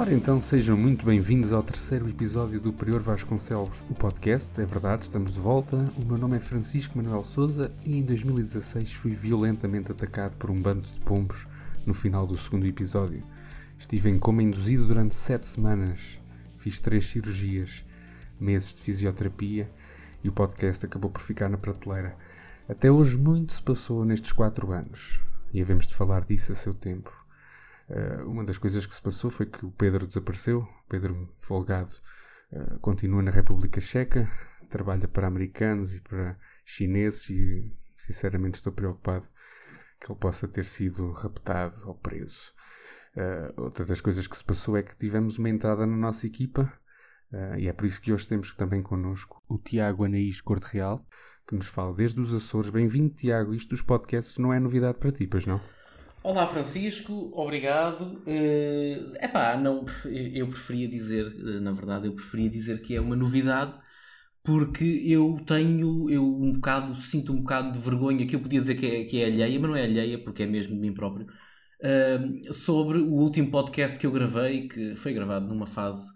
Ora então, sejam muito bem-vindos ao terceiro episódio do Prior Vasconcelos, o podcast. É verdade, estamos de volta. O meu nome é Francisco Manuel Souza e em 2016 fui violentamente atacado por um bando de pombos no final do segundo episódio. Estive em coma induzido durante sete semanas, fiz três cirurgias, meses de fisioterapia e o podcast acabou por ficar na prateleira. Até hoje muito se passou nestes quatro anos e havemos de falar disso a seu tempo. Uh, uma das coisas que se passou foi que o Pedro desapareceu. Pedro Folgado uh, continua na República Checa, trabalha para americanos e para chineses e sinceramente estou preocupado que ele possa ter sido raptado ou preso. Uh, outra das coisas que se passou é que tivemos uma entrada na nossa equipa e é por isso que hoje temos também connosco o Tiago Anaís Corte Real, que nos fala desde os Açores. Bem-vindo, Tiago. Isto dos podcasts não é novidade para ti, pois não? Olá Francisco, obrigado. Uh, epá, não, eu preferia dizer, eh, na verdade, eu preferia dizer que é uma novidade porque eu tenho, eu um bocado, sinto um bocado de vergonha, que eu podia dizer que é, que é alheia, mas não é alheia, porque é mesmo de mim próprio, uh, sobre o último podcast que eu gravei, que foi gravado numa fase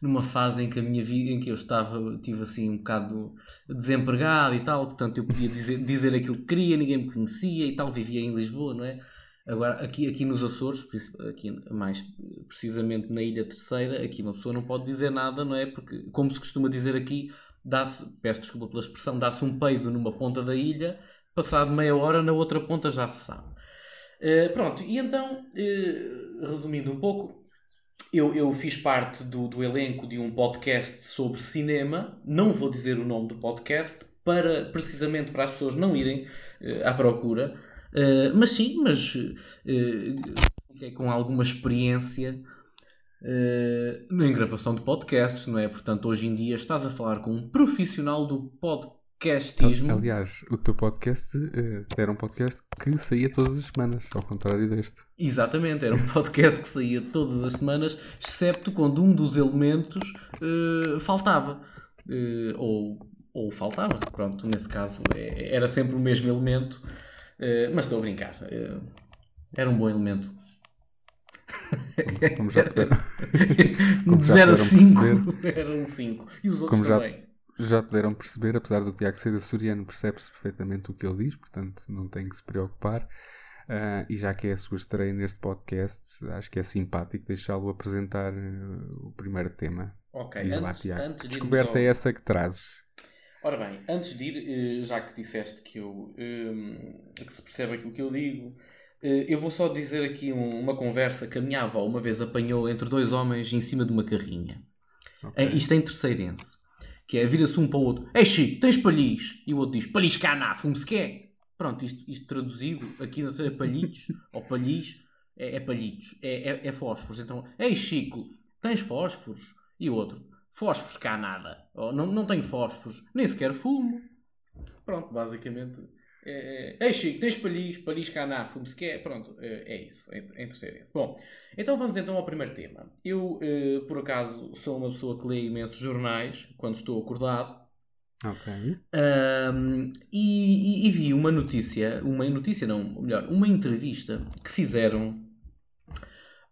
numa fase em que a minha vida, em que eu estava, tive assim um bocado desempregado e tal, portanto eu podia dizer, dizer aquilo que queria, ninguém me conhecia e tal, vivia em Lisboa, não é? Agora, aqui, aqui nos Açores, aqui mais precisamente na Ilha Terceira, aqui uma pessoa não pode dizer nada, não é? Porque, como se costuma dizer aqui, dá-se, peço desculpa pela expressão, dá-se um peido numa ponta da ilha, passado meia hora na outra ponta já se sabe. Uh, pronto, e então, uh, resumindo um pouco, eu, eu fiz parte do, do elenco de um podcast sobre cinema, não vou dizer o nome do podcast, para, precisamente para as pessoas não irem uh, à procura, Uh, mas sim, mas uh, com alguma experiência uh, na gravação de podcasts, não é? Portanto, hoje em dia estás a falar com um profissional do podcastismo. Aliás, o teu podcast uh, era um podcast que saía todas as semanas, ao contrário deste. Exatamente, era um podcast que saía todas as semanas, excepto quando um dos elementos faltava. ou, ou faltava, pronto, nesse caso é, era sempre o mesmo elemento Uh, mas estou a brincar. Uh, era um bom elemento. Como já puderam, como 0 a 5 era um 5. E os outros como já, também. Já puderam perceber, apesar do Tiago ser açoriano, percebe-se perfeitamente o que ele diz, portanto não tem que se preocupar. Uh, e já que é a sua estreia neste podcast, acho que é simpático deixá-lo apresentar uh, o primeiro tema. Ok, Diz antes, lá, Tiago. antes de Descoberta ao- é essa que trazes. Ora bem, antes de ir, eh, já que disseste que eu eh, que se percebe aquilo que eu digo, eh, eu vou só dizer aqui um- uma conversa que a minha avó uma vez apanhou entre dois homens em cima de uma carrinha. Ok. Eh, Isto é em terceirense. Que é, vira-se um para o outro. Ei Chico, tens palhis? E o outro diz, palhis caná, fumo-se quer. Pronto, isto, isto traduzido, aqui não sei, é palhitos, ou palhis, é, é palhitos, é, é, é fósforos. Então, ei Chico, tens fósforos? E o outro, fósforos cá nada. Ou, não, não tenho fósforos, nem sequer fumo. Pronto, basicamente. É, é, Ei Chico, tens palhis? Palhis caná, fumo-se quer? Pronto, é, é isso, em, em terceirense. Bom, então vamos então ao primeiro tema. Eu, eh, por acaso, sou uma pessoa que lê imensos jornais quando estou acordado. Ok. Ahm, e, e- e vi uma notícia, uma notícia não, melhor, uma entrevista que fizeram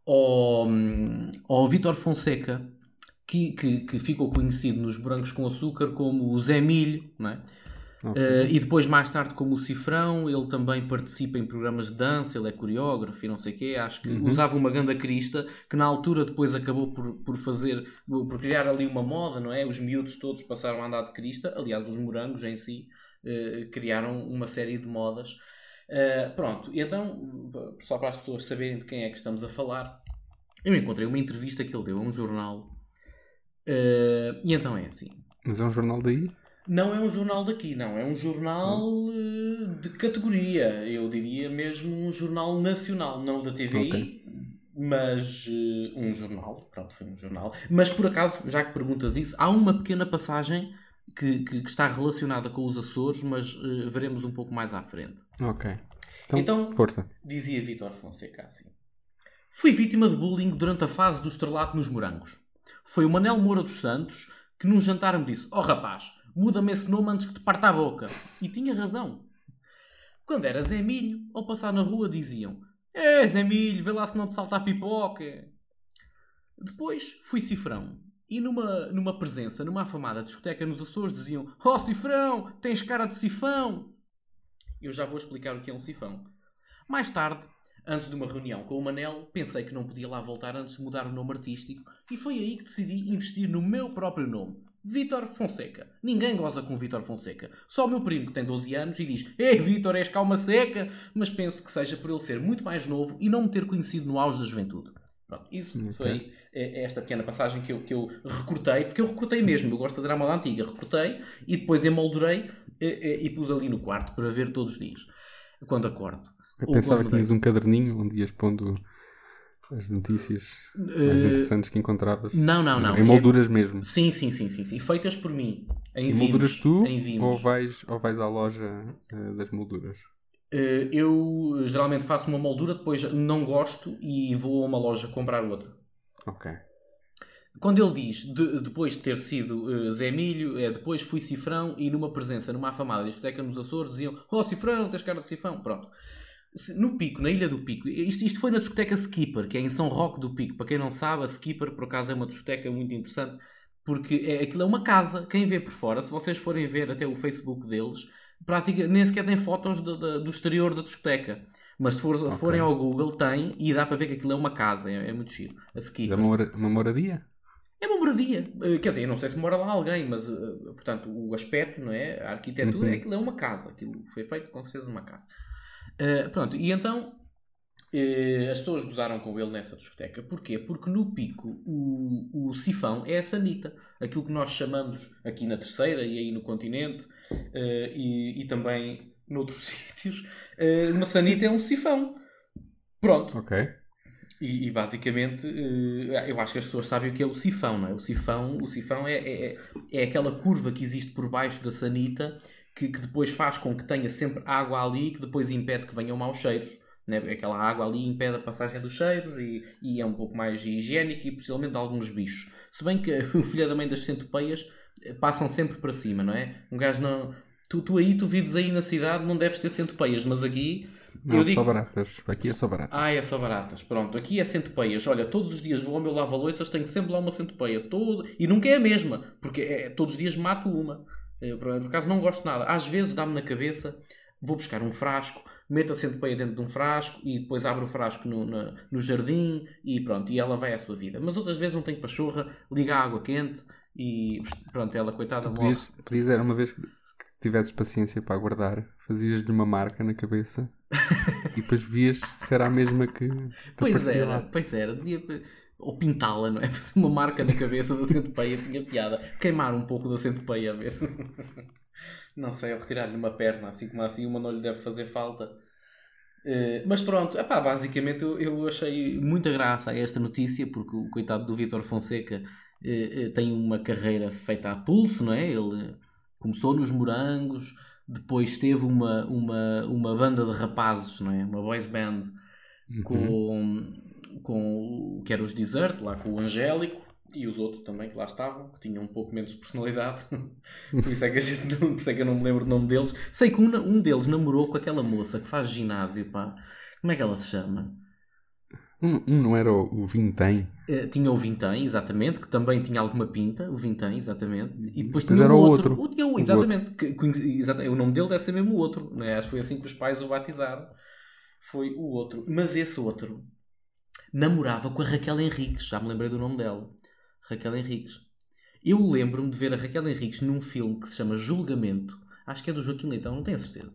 ao, ao Vítor Fonseca, que, que, que ficou conhecido nos Brancos com Açúcar como o Zé Milho, não é? Ok. Eh, e depois, mais tarde, como o Cifrão, ele também participa em programas de dança, ele é coreógrafo e não sei o quê. Acho que Uhum. usava uma ganda crista, que na altura depois acabou por, por fazer, por criar ali uma moda, não é? Os miúdos todos passaram a andar de crista. Aliás, os morangos em si eh, criaram uma série de modas. Eh, pronto, e então, só para as pessoas saberem de quem é que estamos a falar, eu encontrei uma entrevista que ele deu a um jornal. Eh, e então é assim. Mas é um jornal daí? Não é um jornal daqui, não. É um jornal eh, de categoria. Eu diria mesmo um jornal nacional, não da TVI, Ok. mas eh, um jornal. Pronto, foi um jornal. Mas por acaso, já que perguntas isso, há uma pequena passagem que, que- que está relacionada com os Açores, mas eh, veremos um pouco mais à frente. Ok. Então, Então- força. Dizia Vítor Fonseca assim: Fui vítima de bullying durante a fase do estrelato nos morangos. Foi o Manel Moura dos Santos que num jantar me disse: Oh rapaz, muda-me esse nome antes que te parta a boca. E tinha razão. Quando era Zé Milho, ao passar na rua diziam: É Zé Milho, vê lá se não te salta a pipoca. Depois fui cifrão. E numa, numa presença, numa afamada discoteca nos Açores, diziam: Oh, cifrão, tens cara de sifão. Eu já vou explicar o que é um sifão. Mais tarde, antes de uma reunião com o Manel, pensei que não podia lá voltar antes de mudar o nome artístico e foi aí que decidi investir no meu próprio nome. Vítor Fonseca. Ninguém goza com Vítor Fonseca. Só o meu primo que tem 12 anos e diz Ei, Vítor, és calma seca! Mas penso que seja por ele ser muito mais novo e não me ter conhecido no auge da juventude. Pronto, isso okay. foi é, esta pequena passagem que eu, que eu recortei, porque eu recortei mesmo, eu gosto de fazer a moda antiga, recortei e depois emoldurei e, e, e pus ali no quarto para ver todos os dias, quando acordo. Eu pensava que tinhas um caderninho onde ias pondo as notícias mais uh, interessantes que encontravas. Não, não, não. Em molduras é... mesmo. Sim, sim, sim, sim, sim. Feitas por mim. Em e molduras tu ou vais, ou vais à loja uh, das molduras? Uh, eu geralmente faço uma moldura, depois não gosto e vou a uma loja comprar outra. Ok. Quando ele diz, de, depois de ter sido Zé Milho, é depois fui Cifrão e numa presença numa afamada discoteca nos Açores diziam Oh Cifrão, tens cara de Cifrão. Pronto no Pico, na Ilha do Pico, isto, isto foi na discoteca Skipper, que é em São Roque do Pico. Para quem não sabe, a Skipper, por acaso, é uma discoteca muito interessante, porque é, aquilo é uma casa. Quem vê por fora, se vocês forem ver até o Facebook deles, praticamente nem sequer tem fotos do, do, do exterior da discoteca. Mas se for, okay. forem ao Google, tem e dá para ver que aquilo é uma casa, é, é muito giro. A Skipper. É uma, uma moradia? É uma moradia. Eh, quer dizer, eu não sei se mora lá alguém, mas, eh, portanto, o aspecto, não é? A arquitetura, uhum. é aquilo é uma casa. Aquilo foi feito com certeza numa casa. Uh, pronto, e então uh, as pessoas gozaram com ele nessa discoteca. Porquê? Porque no pico o, o sifão é a sanita. Aquilo que nós chamamos aqui na terceira e aí no continente uh, e, e, também noutros sítios, uma sanita é um sifão. Pronto. Ok. E, e, basicamente eu acho que as pessoas sabem o que é o sifão, não é? O sifão, o sifão é, é, é aquela curva que existe por baixo da sanita que, que, depois faz com que tenha sempre água ali, que depois impede que venham maus cheiros. Né? Aquela água ali impede a passagem dos cheiros e, e é um pouco mais higiênico e possivelmente alguns bichos. Se bem que o filho da mãe das centopeias eh, passam sempre para cima, não é? Um gajo não. Tu, tu aí, tu vives aí na cidade, não deves ter centopeias, mas aqui. Não, eu digo... só baratas. Aqui é só baratas. Ah, é só baratas. Pronto, aqui é centopeias. Olha, todos os dias vou ao meu lava-loiças, tenho sempre lá uma centopeia. Todo... E nunca é a mesma, porque é, todos os dias mato uma. Eu, por acaso, não gosto nada. Às vezes dá-me na cabeça, vou buscar um frasco, meto a centopeia dentro de um frasco e depois abro o frasco no, no, no, jardim e pronto, e ela vai à sua vida. Mas outras vezes não tenho pachorra, liga a água quente e pronto, ela coitada tu podias, morre. Podias era uma vez que tivesses paciência para aguardar, fazias-lhe uma marca na cabeça e depois vias se era a mesma que. Pois era, lá. pois era. Devia ou pintá-la, não é? Fazer uma marca na cabeça da centopeia tinha piada. Queimar um pouco da centopeia, ver. não sei, ou retirar-lhe uma perna, assim como assim uma não lhe deve fazer falta. Uh, mas pronto, epá, basicamente eu, eu, achei muita graça a esta notícia, porque o coitado do Vitor Fonseca uh, uh, tem uma carreira feita a pulso, não é? Ele começou nos Morangos, depois teve uma, uma, uma banda de rapazes, não é? Uma boys band uhum. com com que era os Desert, lá com o Angélico e os outros também que lá estavam, que tinham um pouco menos personalidade. por, isso é que a gente não, por é que eu não me lembro o nome deles. Sei que um, um deles namorou com aquela moça que faz ginásio, pá. Como é que ela se chama? Um, um não era o, o Vintém? Uh, tinha o Vintém, exatamente, que também tinha alguma pinta, o Vintém, exatamente. E depois tinha era o outro. outro. O, tinha o, exatamente. O, que, que, exatamente. o nome dele deve ser mesmo o outro. Né? Acho que foi assim que os pais o batizaram. Foi o outro. Mas esse outro namorava com a Raquel Henriques. Já me lembrei do nome dela. Raquel Henriques. Eu lembro-me de ver a Raquel Henriques num filme que se chama Julgamento. Acho que é do Joaquim Leitão, não tenho certeza.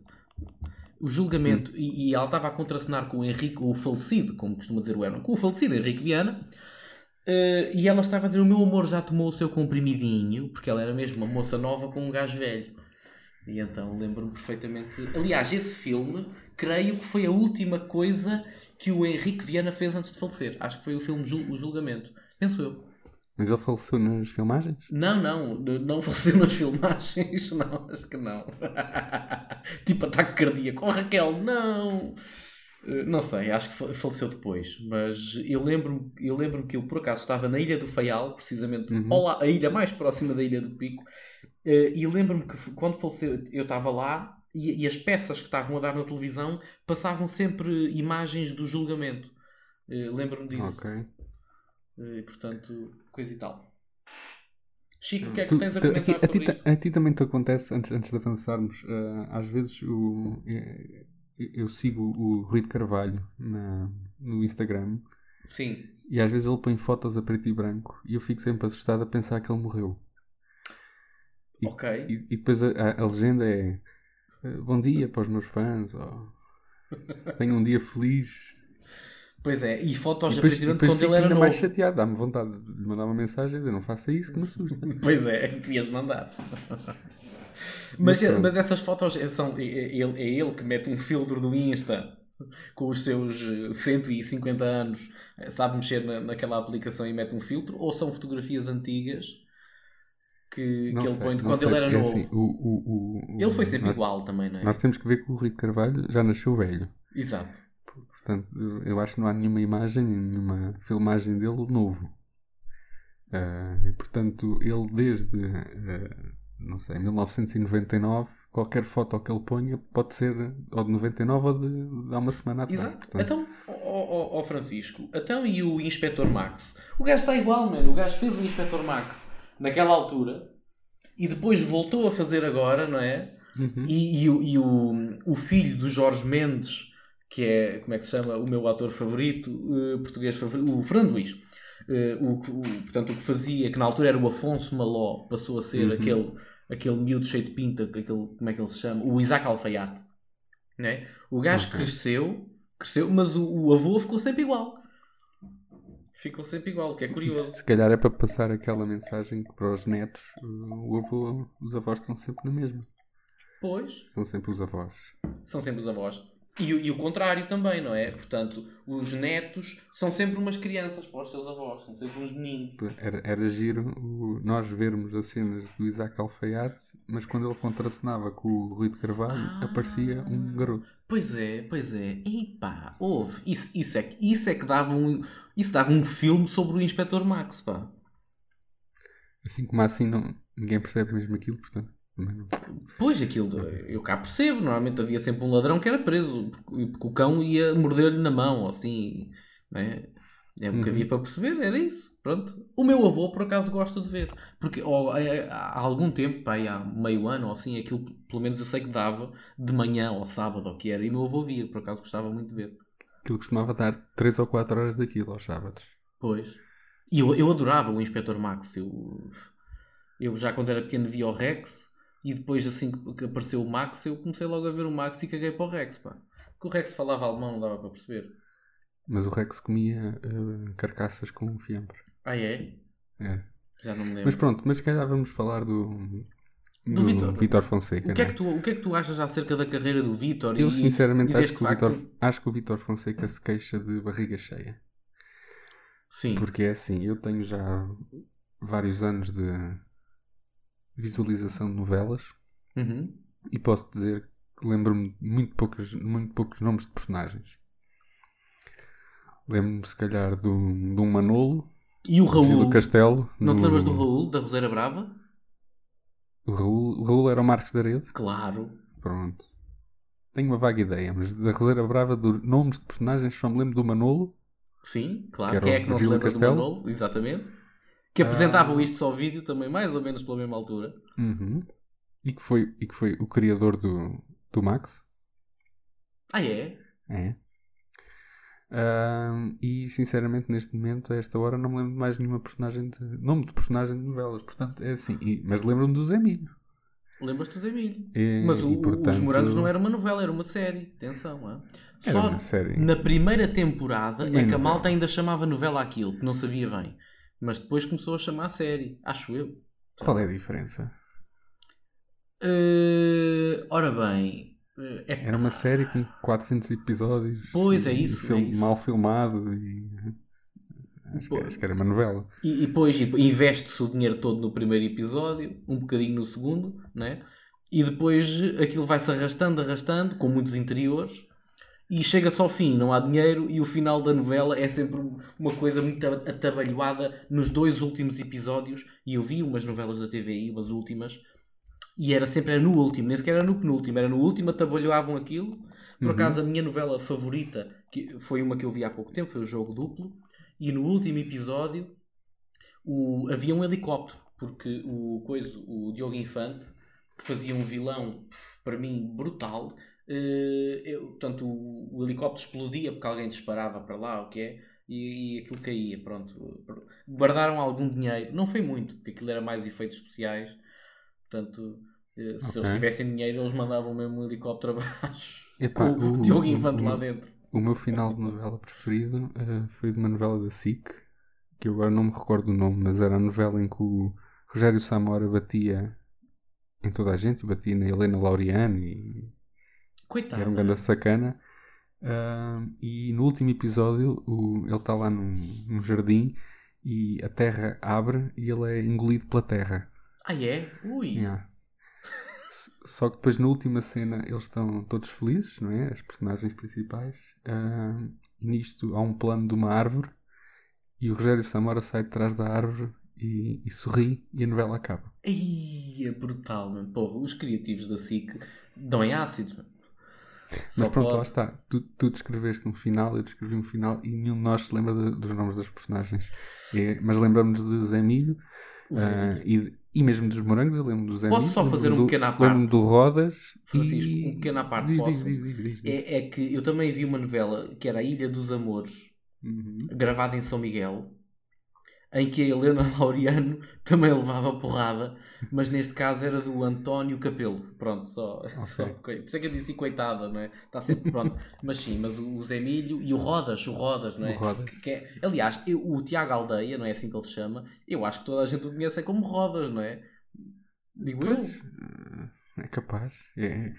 O Julgamento. E, e, ela estava a contracenar com o Henrique, o falecido, como costuma dizer o Herman, com o falecido Henrique Viana. Uh, e ela estava a dizer: O meu amor já tomou o seu comprimidinho, porque ela era mesmo uma moça nova com um gajo velho. E então lembro-me perfeitamente. Aliás, esse filme, creio que foi a última coisa que o Henrique Viana fez antes de falecer. Acho que foi o filme Jul O Julgamento. Penso eu. Mas ele faleceu nas filmagens? Não, não. Não faleceu nas filmagens. Não, acho que não. tipo ataque cardíaco. Oh, Raquel, não! Eh, não sei, acho que faleceu depois. Mas eu lembro-me eu lembro que eu, por acaso, estava na Ilha do Faial, precisamente uhum. a ilha mais próxima da Ilha do Pico. Eh, e lembro-me que quando faleceu, eu estava lá e, e, as peças que estavam a dar na televisão passavam sempre imagens do julgamento. Uh, Lembro-me disso. Ok. E, portanto, coisa e tal. Chico, o que é que Tu- tens a comentar a, ti, a, ti, sobre a ti também te acontece, antes, antes de avançarmos, eh, às vezes o, eh, eu sigo o Rui de Carvalho na, no Instagram Sim. e às vezes ele põe fotos a preto e branco e eu fico sempre assustado a pensar que ele morreu. E, Ok. e, e depois a, a- legenda é Bom dia para os meus fãs, tenho um dia feliz. Pois é, e fotos depois, e depois quando fico ele era ainda novo. mais chateado, dá-me vontade de lhe mandar uma mensagem e dizer não faça isso que me assusta. Pois é, devias mandar. Mas Mas, pronto. mas essas fotos são, é, é ele, é ele que mete um filtro do Insta com os seus eh, 150 anos, eh, sabe mexer na, naquela aplicação e mete um filtro, ou são fotografias antigas que, Não que ele sei, põe de quando sei. ele era É novo? assim, o- o- o- Ele foi sempre nós, igual também, não é? Nós temos que ver que o Rui de Carvalho já nasceu velho. Exato. Portanto, eu acho que não há nenhuma imagem, nenhuma filmagem dele novo. Ah, e, portanto, ele desde, ah, não sei, 1999, qualquer foto que ele ponha pode ser ou de 99 ou de, há uma semana atrás. Exato. Portanto, Então, ó Francisco, então e o Inspector Max? O gajo está igual, mano. O gajo fez o Inspector Max naquela altura e depois voltou a fazer agora, não é? uhum. E, e o, e o, o filho do Jorge Mendes, que é, como é que se chama, o meu ator favorito, eh, português favorito, o Fernando Luís. Eh, o, o- portanto, o que fazia, que na altura era o Afonso Maló, passou a ser Uhum. aquele, aquele miúdo cheio de pinta, aquele, como é que ele se chama? O Isaac Alfaiate. Né? O gajo Ok. cresceu, cresceu, mas o, o avô ficou sempre igual. Ficou sempre igual, que é curioso. Se calhar é para passar aquela mensagem que para os netos, o avô, os avós estão sempre na mesma. Pois, São sempre os avós. são sempre os avós. E, o- e o contrário também, não é? Portanto, os netos são sempre umas crianças para os seus avós, são sempre uns meninos. Era, era giro o- nós vermos as cenas do Isaac Alfaiate, mas quando ele contracenava com o Rui de Carvalho, Ah. aparecia um garoto. Pois é, pois é. Epá, houve. Isso, isso, é, que- isso é que dava um, isso dava um filme sobre o Inspector Max, pá. Assim como assim, não, ninguém percebe mesmo aquilo, portanto. também não- Pois, aquilo, eu cá percebo. Normalmente havia sempre um ladrão que era preso, porque, porque o cão ia morder-lhe na mão, assim, não é? É o que Uhum. havia para perceber, era isso. Pronto. O meu avô, por acaso, gosta de ver. Porque ó, é, há algum tempo, pá, aí há meio ano ou assim, aquilo, pelo menos eu sei que dava de manhã ou sábado ou o que era. E o meu avô via, por acaso gostava muito de ver. Aquilo costumava dar 3 ou 4 horas daquilo aos sábados. Pois. E eu, eu adorava o Inspector Max. Eu, eu já quando era pequeno via o Rex e depois assim que, que apareceu o Max eu comecei logo a ver o Max e caguei para o Rex, pá. Porque o Rex falava alemão, não dava para perceber. Mas o Rex comia eh, carcaças com fiambre. Ah é? É. Já não me lembro. Mas pronto, mas se calhar vamos falar do, Do do. Vítor Fonseca. o, que é que tu, o que é que tu achas acerca da carreira do Vitor? Eu e, sinceramente e acho que, acho que o Vítor Fonseca se queixa de barriga cheia. Sim. Porque é assim, eu tenho já vários anos de visualização de novelas Uhum. e posso dizer que lembro-me de muito poucos, muito poucos nomes de personagens. Lembro-me se calhar do, de um Manolo, E o do Raul? do Castelo. Não te no- lembras do Raul, da Roseira Brava? O Raul, o Raul era o Marcos da Rede. Claro. Pronto. Tenho uma vaga ideia, mas da Roseira Brava, dos nomes de personagens, só me lembro do Manolo. Sim, claro. Que Quem é que não se do lembra do Castelo? Manolo? Exatamente. Que apresentavam Ah. isto ao vídeo também, mais ou menos pela mesma altura. Uhum. E, que foi, e que foi o criador do, do Max. Ah, é? É. E sinceramente, neste momento, a esta hora, não me lembro de mais nenhuma personagem de. nome de personagem de novelas. Portanto, é assim. E- mas lembro-me do Zé Milho. Lembras-te do Zé Milho? E- Mas o- e, portanto, Os Morangos não era uma novela, era uma série. Atenção? Era Só uma série. na primeira temporada Nem é que a malta ainda chamava novela aquilo, que não sabia bem. Mas depois começou a chamar série. Acho eu. Qual é a diferença? Eh, ora bem. Eh, é- Era uma série com 400 episódios. Pois, é isso, filme é isso. Mal filmado e. Acho que, Pois. acho que era uma novela. E, depois e depois investe-se o dinheiro todo no primeiro episódio, um bocadinho no segundo, né? e depois aquilo vai-se arrastando, arrastando, com muitos interiores, e chega-se ao fim, não há dinheiro, e o final da novela é sempre uma coisa muito atabalhoada nos dois últimos episódios. E eu vi umas novelas da TVI, umas últimas, e era sempre era no último, nem sequer era no penúltimo, era no último, atabalhoavam aquilo. Por Uhum. acaso, a minha novela favorita, que foi uma que eu vi há pouco tempo, foi o Jogo Duplo. E no último episódio o, havia um helicóptero, porque o, coisa, o Diogo Infante, que fazia um vilão, para mim, brutal, eh, eu, portanto, o, o, helicóptero explodia porque alguém disparava para lá, o que é, e, e aquilo caía, pronto. Guardaram algum dinheiro, não foi muito, porque aquilo era mais efeitos especiais, portanto, se okay. eles tivessem dinheiro, eles mandavam mesmo um helicóptero abaixo, Epá, com o, o Diogo Infante lá dentro. O meu final de novela preferido uh, foi de uma novela da SIC, que eu agora não me recordo o nome, mas era a novela em que o Rogério Samora batia em toda a gente, batia na Helena Laureano e era um grande sacana. Uh, e no último episódio o, ele está lá num, num, jardim e a terra abre e ele é engolido pela terra. Ah é? Ui! Yeah. Só que depois na última cena eles estão todos felizes, não é? As personagens principais. Uh, e nisto há um plano de uma árvore e o Rogério Samora sai de trás da árvore e, e sorri e a novela acaba. Ih, é brutal, mano. Porra, os criativos da SIC dão em ácidos, mano. Mas pronto, pode... lá está. Tu, tu descreveste um final, eu descrevi um final e nenhum de nós se lembra de, dos nomes das personagens. É, mas lembramos de Zé Milho uh, e, e mesmo dos morangos. Eu lembro do Zé Posso só fazer um pequeno à parte? Lembro-me do Rodas. Francisco, e... um pequeno à parte. Diz, diz, diz, diz, é, é, que eu também vi uma novela que era A Ilha dos Amores uhum. gravada em São Miguel, em que a Helena Laureano também levava porrada, mas neste caso era do António Capelo. Pronto, só. Okay. só por isso é que eu disse coitada, não é? Está sempre pronto. mas sim, mas o Zé Milho e o Rodas, o Rodas, não é? O Rodas. Que é aliás, eu, o Tiago Aldeia, não é assim que ele se chama, eu acho que toda a gente o conhece como Rodas, não é? Digo pois, eu. É capaz. É.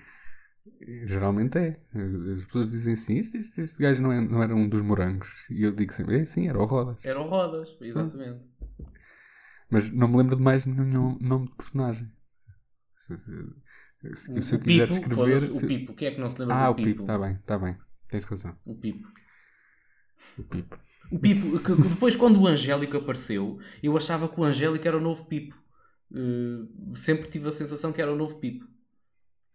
Geralmente é. As pessoas dizem assim: este, este, este gajo não, é, não era um dos morangos. E eu digo sempre: é, sim, era o Rodas. Era o Rodas, exatamente. Mas não me lembro de mais nenhum nome de personagem. Se, se, se eu quiser Pipo, descrever. O Pipo, quem é que não se lembra ah, do Pipo? Ah, o Pipo, está bem, está bem. Tens razão. O Pipo. O Pipo. O Pipo, que, que depois quando o Angélico apareceu, eu achava que o Angélico era o novo Pipo. Uh, sempre tive a sensação que era o novo Pipo.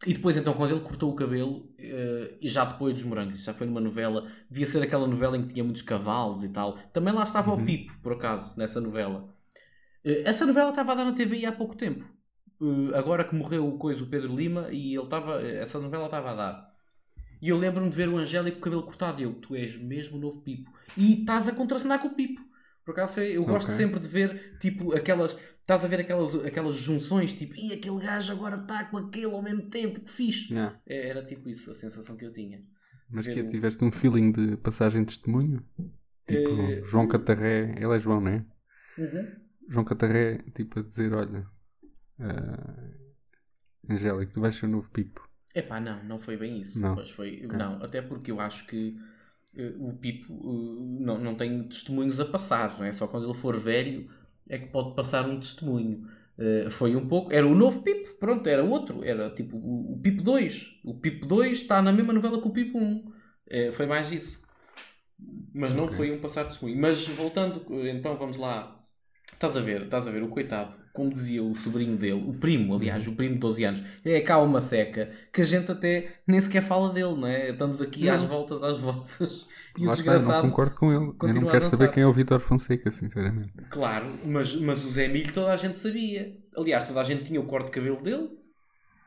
E depois, então, quando ele cortou o cabelo, uh, e já depois dos morangos, já foi numa novela, devia ser aquela novela em que tinha muitos cavalos e tal. Também lá estava uhum. o Pipo, por acaso, nessa novela. Uh, essa novela estava a dar na TVI há pouco tempo. Uh, agora que morreu o coisa, o Pedro Lima, e ele estava, essa novela estava a dar. E eu lembro-me de ver o Angélico com o cabelo cortado. E eu, tu és mesmo o novo Pipo. E estás a contracenar com o Pipo. Por acaso, eu gosto okay. sempre de ver, tipo, aquelas Estás a ver aquelas, aquelas junções, tipo, e aquele gajo agora está com aquele ao mesmo tempo, que fixe. Yeah. É, era tipo isso, a sensação que eu tinha. Mas que o... tiveste um feeling de passagem de testemunho? Tipo, é... João Catarré, ele é João, não é? Uhum. João Catarré, tipo, a dizer, olha, uh, Angélico, tu vais ser o novo Pipo. Epá, não, não foi bem isso. Não, mas foi, okay. não até porque eu acho que uh, o Pipo uh, não, não tem testemunhos a passar, não é? Só quando ele for velho é que pode passar um testemunho. Uh, foi um pouco. Era o novo Pipo, pronto, era outro. Era tipo o, o Pipo 2. O Pipo 2 está na mesma novela que o Pipo 1. Uh, eh, foi mais isso. Mas não okay. foi um passar testemunho. Mas voltando, então vamos lá. Estás a ver, estás a ver, o coitado, como dizia o sobrinho dele, o primo, aliás, uhum. o primo de 12 anos, é cá uma seca que a gente até nem sequer fala dele, não é? Estamos aqui não. às voltas, às voltas e Lá o está, não concordo com ele. Eu não quero saber quem é o Vitor Fonseca, sinceramente. Claro, mas, mas o Zé Milho toda a gente sabia. Aliás, toda a gente tinha o corte de cabelo dele,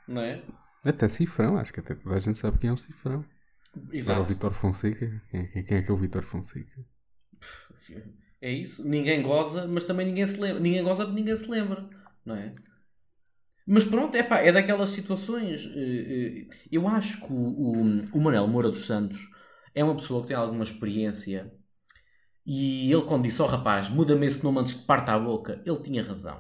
não é? Até Cifrão, acho que até toda a gente sabe quem é o Cifrão. Exato. Agora o Vitor Fonseca, quem, é, quem é que é o Vitor Fonseca? É isso. Ninguém goza, mas também ninguém se lembra. Ninguém goza porque ninguém se lembra, não é? Mas pronto, é pá, é daquelas situações. Eh, eh, eu acho que o, o, o Manel Moura dos Santos é uma pessoa que tem alguma experiência e ele, quando disse ao oh, rapaz, muda-me esse nome antes que parta a boca, ele tinha razão.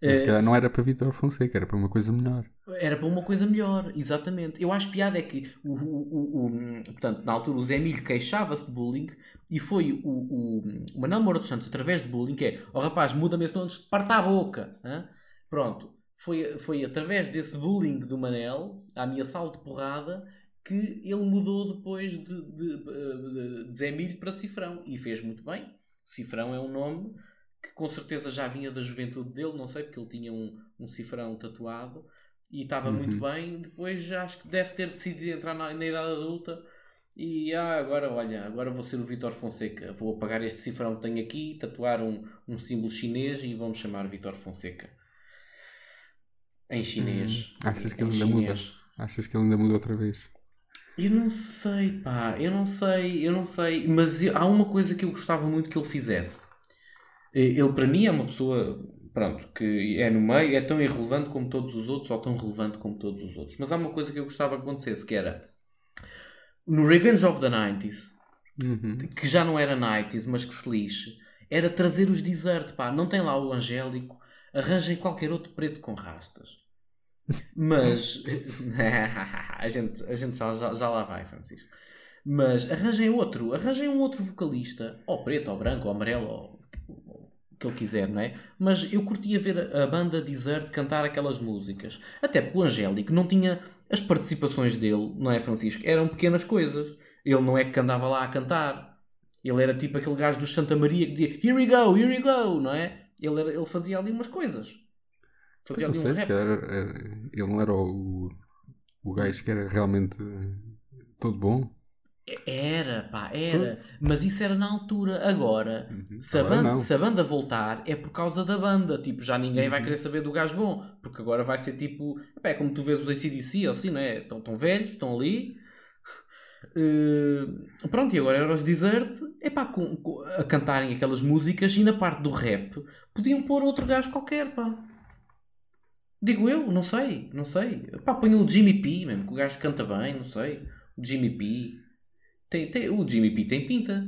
Mas uh, não era para Vitor Fonseca, era para uma coisa melhor. Era para uma coisa melhor, exatamente. Eu acho piada é que, o, o, o portanto, na altura o Zé Emílio queixava-se de bullying e foi o, o, o Manuel Moura dos Santos, através de bullying, que é, ó oh, rapaz, muda-me esse nome antes que parta a boca. Hein? Pronto. Foi, foi através desse bullying do Manel, a ameaçá-lo de porrada, que ele mudou depois de, de, de, de Zé Milho para Cifrão. E fez muito bem. Cifrão é um nome que com certeza já vinha da juventude dele, não sei, porque ele tinha um, um cifrão tatuado e estava uhum. muito bem. Depois já acho que deve ter decidido entrar na, na idade adulta E ah, agora, olha, agora vou ser o Vitor Fonseca. Vou apagar este cifrão que tenho aqui, tatuar um, um símbolo chinês e vou-me chamar Vitor Fonseca. Em chinês. Hum, achas que ele ainda muda? Achas que ele ainda muda outra vez? Eu não sei, pá, eu não sei, eu não sei, mas eu- há uma coisa que eu gostava muito que ele fizesse. Eh, Ele, para mim, é uma pessoa, pronto, que é no meio, é tão irrelevante como todos os outros, ou tão relevante como todos os outros. Mas há uma coisa que eu gostava que acontecesse, que era no Revenge of the 90s, Uhum. que já não era 90s, mas que se lixe, era trazer os desert, pá, não tem lá o Angélico, arranjem qualquer outro preto com rastas. Mas a gente, a gente já, já, lá vai, Francisco. Mas arranjem outro, arranjem um outro vocalista, ou preto, ou branco, ou amarelo, ou ou o que ele quiser, não é? Mas eu curtia ver a a banda Desert cantar aquelas músicas. Até porque o Angélico não tinha as participações dele, não é, Francisco? Eram pequenas coisas. Ele não é que andava lá a cantar. Ele era tipo aquele gajo do Santa Maria que dizia Here we go, here we go, não é? Ele, era- ele fazia ali umas coisas. Fazia Não ali um sei, se rap. era- ele não era o, o gajo que era realmente eh, todo bom. Era, pá, era. Mas isso era na altura. Agora, Uhum. se a, banda, se a banda voltar, é por causa da banda. Tipo, já ninguém vai Uhum. querer saber do gajo bom. Porque agora vai ser tipo. É como tu vês os ACDC, assim, não é? Estão, estão velhos, estão ali. Eh, pronto, e agora era os Desert epá, com, com- a cantarem aquelas músicas e na parte do rap podiam pôr outro gajo qualquer, pá. Digo eu, não sei, não sei. Pá, o Jimmy P, mesmo, que o gajo canta bem, não sei. O Jimmy P. Tem, tem, o Jimmy P tem pinta.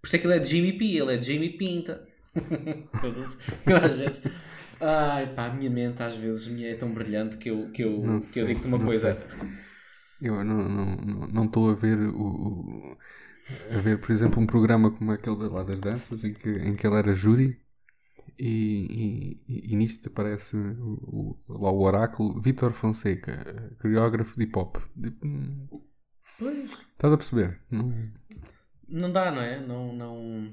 Por isso é que ele é Jimmy P, ele é Jimmy Pinta. Eu às vezes. Ai pá, a minha mente às vezes é tão brilhante que eu, que eu, Não que sei, eu digo-te uma coisa. sei. Eu não estou não, não a ver o, o- a ver, por exemplo, um programa como aquele da lá das danças em que, em que ele era júri e, e, e nisto aparece o, o- lá o oráculo Vítor Fonseca, coreógrafo de hip hop. Pois. Estás a perceber? Não- Não dá, não é? Não, não.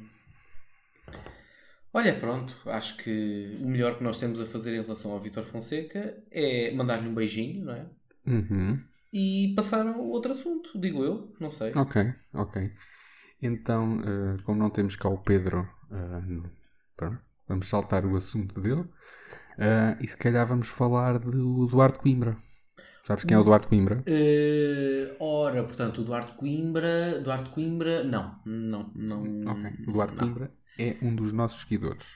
Olha, pronto, acho que o melhor que nós temos a fazer em relação ao Vitor Fonseca é mandar-lhe um beijinho, não é? Uhum. E passar a outro assunto, digo eu, não sei. Ok, ok. Então, eh, como não temos cá o Pedro, pronto, vamos saltar o assunto dele. Eh, e se calhar vamos falar do Duarte Coimbra. Sabes quem é o Duarte Coimbra? Eh, ora, portanto, o Duarte Coimbra. Duarte Coimbra. Não, não, não. Ok. O Duarte não. Coimbra é um dos nossos seguidores.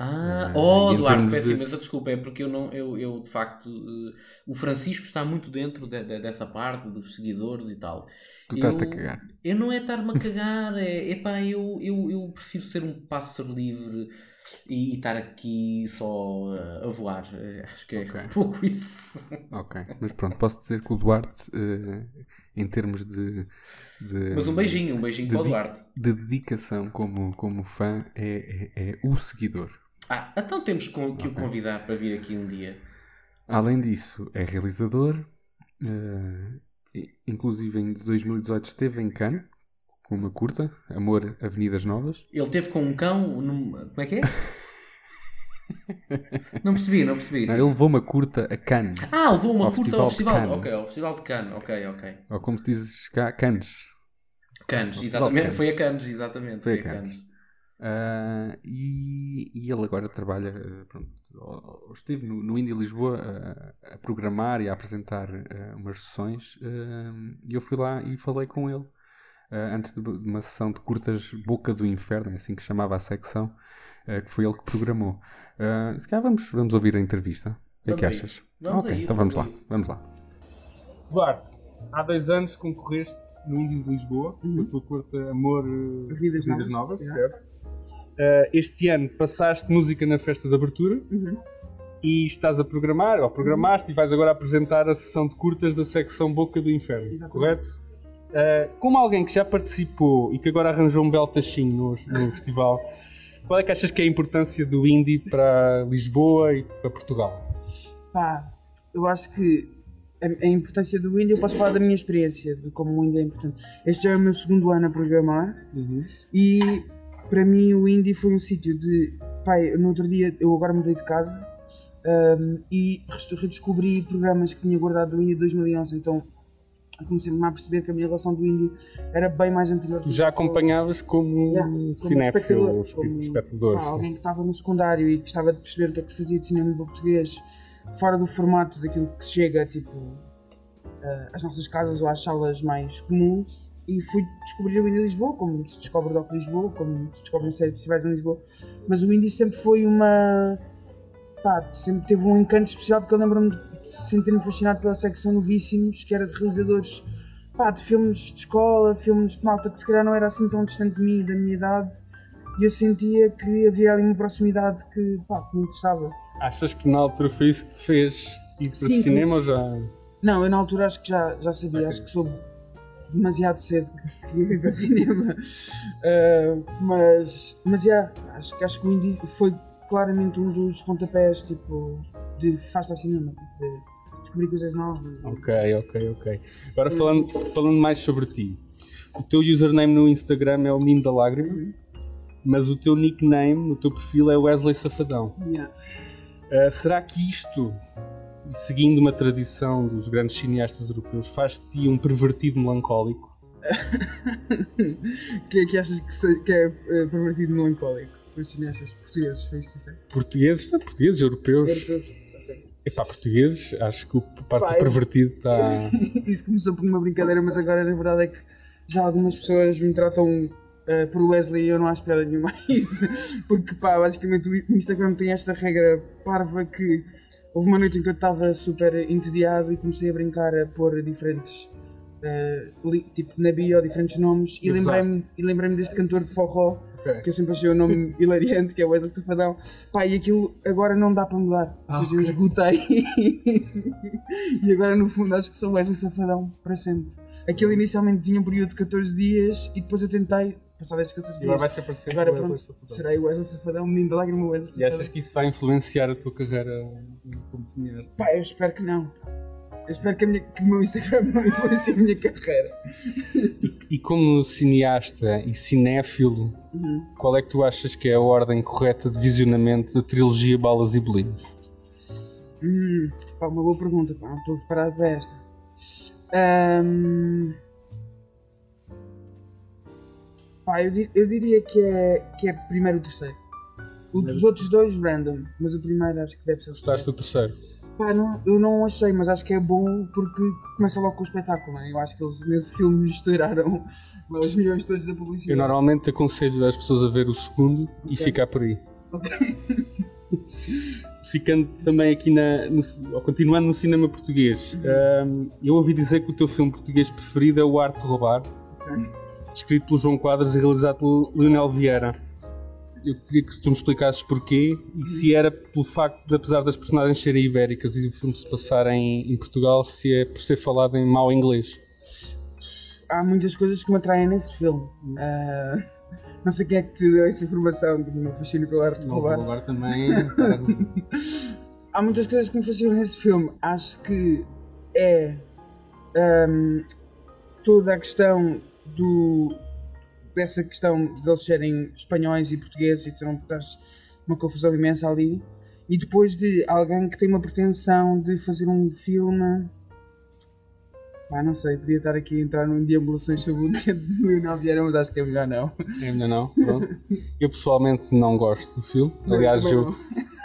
Ah, Eh, oh, Duarte, peço de- imensa desculpa, é porque eu, não, eu, eu de facto. eh, o Francisco está muito dentro de- de- dessa parte dos seguidores e tal. Tu estás-te a cagar. Eu não é estar-me a cagar, é epá, eu, eu, eu prefiro ser um pássaro livre e, e estar aqui só eh, a voar. Eh, Acho que é Ok. um pouco isso. Ok. Mas pronto, posso dizer que o Duarte, eh, em termos de, de- Mas um beijinho, um beijinho para o Duarte. de dedicação como, como fã, é, é- é o seguidor. Ah, então temos que o Ok. convidar para vir aqui um dia. Além disso, é realizador. eh, inclusive em 2018 esteve em Cannes com uma curta, Amor Avenidas Novas. Ele teve com um cão num... Como é que é? não percebi, não percebi. Não, ele levou uma curta a Cannes, Ah, levou uma Ao curta Festival ao de festival. Cannes. Ok, ao Festival de Cannes. Ok, ok. ou como se diz cá, Cannes. Cannes, de exatamente. Cannes. Foi a Cannes, exatamente. Foi a Cannes. Ah, e, e ele agora trabalha, eh, pronto, ou- ou esteve no, no Indie Lisboa a, a programar e a apresentar eh, umas sessões eh, e eu fui lá e falei com ele eh, antes de, uma sessão de curtas Boca do Inferno, é assim que chamava a secção, eh, que foi ele que programou. Ah, se calhar vamos, vamos ouvir a entrevista. O que é que achas? Vamos ok, isso, então vamos lá, vamos lá. Duarte, há dois anos concorreste no Indies de Lisboa, com a tua curta Amor eh, Vidas Vidas Novas, Novas, yeah. certo? Eh, este ano passaste música na festa de abertura Uhum. e estás a programar, ou programaste, e vais agora apresentar a sessão de curtas da secção Boca do Inferno, Exatamente. correto? Eh, como alguém que já participou e que agora arranjou um belo tachinho no, no festival, qual é que achas que é a importância do indie para Lisboa e para Portugal? Pá, eu acho que a, a importância do indie, eu posso falar da minha experiência, de como o indie é importante. Este já é o meu segundo ano a programar e para mim o indie foi um sítio de. Pai, no outro dia eu agora mudei de casa um, e redescobri programas que tinha guardado do indie de 2011, então comecei-me a perceber que a minha relação do índio era bem mais anterior. Tu já acompanhavas como Yeah, como cinéfilo, espectador, como, espectador. sim. alguém que estava no secundário e gostava de perceber o que é que se fazia de cinema português fora do formato daquilo que chega tipo eh, às nossas casas ou às salas mais comuns e fui descobrir o Indie Lisboa, como se descobre o Doc Lisboa, como se descobre uma série de festivais em Lisboa, mas o Indie sempre foi uma pá, sempre teve um encanto especial porque eu lembro-me de sentir-me fascinado pela secção Novíssimos, que era de realizadores pá, de filmes de escola, filmes de malta que se calhar não era assim tão distante de mim, da minha idade, e eu sentia que havia ali uma proximidade que, pá, que me interessava. Achas que na altura foi isso que te fez ir para Sim, cinema ou já. Não, eu na altura acho que já, já sabia, acho que soube demasiado cedo que ia vir para cinema. Ah, mas, mas já, acho, que- acho que o Indie foi claramente um dos pontapés, tipo, de ao cinema, de descobrir coisas novas. Ok, ok, ok. Agora falando, falando mais sobre ti. O teu username no Instagram é o Menino da Lágrima, mas o teu nickname no teu perfil é Wesley Safadão. Yeah. Uh, será que isto, seguindo uma tradição dos grandes cineastas europeus, faz de ti um pervertido melancólico? Que, que achas que, se- que é eh, pervertido melancólico? Os cineastas portugueses, disseste? Portugueses, portugueses, europeus. Europeus. Epá, portugueses, acho que o parte eu- pervertido está. Isso começou por uma brincadeira, mas agora na verdade é que já algumas pessoas me tratam eh, por Wesley e eu não acho piada nenhuma a isso. Porque pá, basicamente o Instagram tem esta regra parva que houve uma noite em que eu estava super entediado e comecei a brincar a pôr diferentes. eh, li- tipo na bio, diferentes nomes e lembrei-me lembrei deste cantor de forró Ok. que eu sempre achei o nome hilariante, que é o Wesley Safadão. Pá, e aquilo agora não dá para mudar. Ou Ah, seja, eu ok. esgotei. e agora no fundo acho que sou Wesley Safadão para sempre. Aquilo inicialmente tinha um período de 14 dias e depois eu tentei, passar estes 14 dias. vais aparecer Agora pronto, serei o Wesley Safadão, menino de lágrima, Wesley E Safadão. achas que isso vai influenciar a tua carreira como cineasta? Pá, eu espero que não. Eu espero que, a minha- que o meu Instagram não influencie a minha carreira. E como cineasta e cinéfilo, Uhum. qual é que tu achas que é a ordem correta de visionamento da trilogia Balas e Bolinhos? Hum, pá, uma boa pergunta, pá, não estou preparado para esta. Ahm, pá, eu, di- eu diria que é, que é primeiro o terceiro. O dos outros dois, random, mas o primeiro acho que deve ser o Gostaste do terceiro? Pá, não, eu não achei, mas acho que é bom porque começa logo com o espetáculo, não é? Eu acho que eles nesse filme misturaram os milhões todos da Eu publicidade. normalmente aconselho as pessoas a ver o segundo e ficar por aí. Ok. Ficando também aqui na. No, ou continuando no cinema português, hum, eu ouvi dizer que o teu filme português preferido é O Arte de Roubar, escrito pelo João Quadros e realizado pelo Leonel Vieira. Eu queria que tu me explicasses porquê e se era pelo facto de, apesar das personagens serem ibéricas e o filme se passar em, em Portugal, se é por ser falado em mau inglês. Há muitas coisas que me atraem nesse filme. Ah, não sei quem é que te deu essa informação do meu fascínio pela arte de roubar. roubar também. Há muitas coisas que me fascinam nesse filme. Acho que é ahm, toda a questão do dessa questão de eles serem espanhóis e portugueses e estás uma confusão imensa ali. E depois de alguém que tem uma pretensão de fazer um filme. Ah, não sei, podia estar aqui a entrar num deambulações sobre o dia de Leonel Vieira, mas acho que é melhor não. É melhor não? Pronto. Eu pessoalmente não gosto do filme. Aliás, Também eu.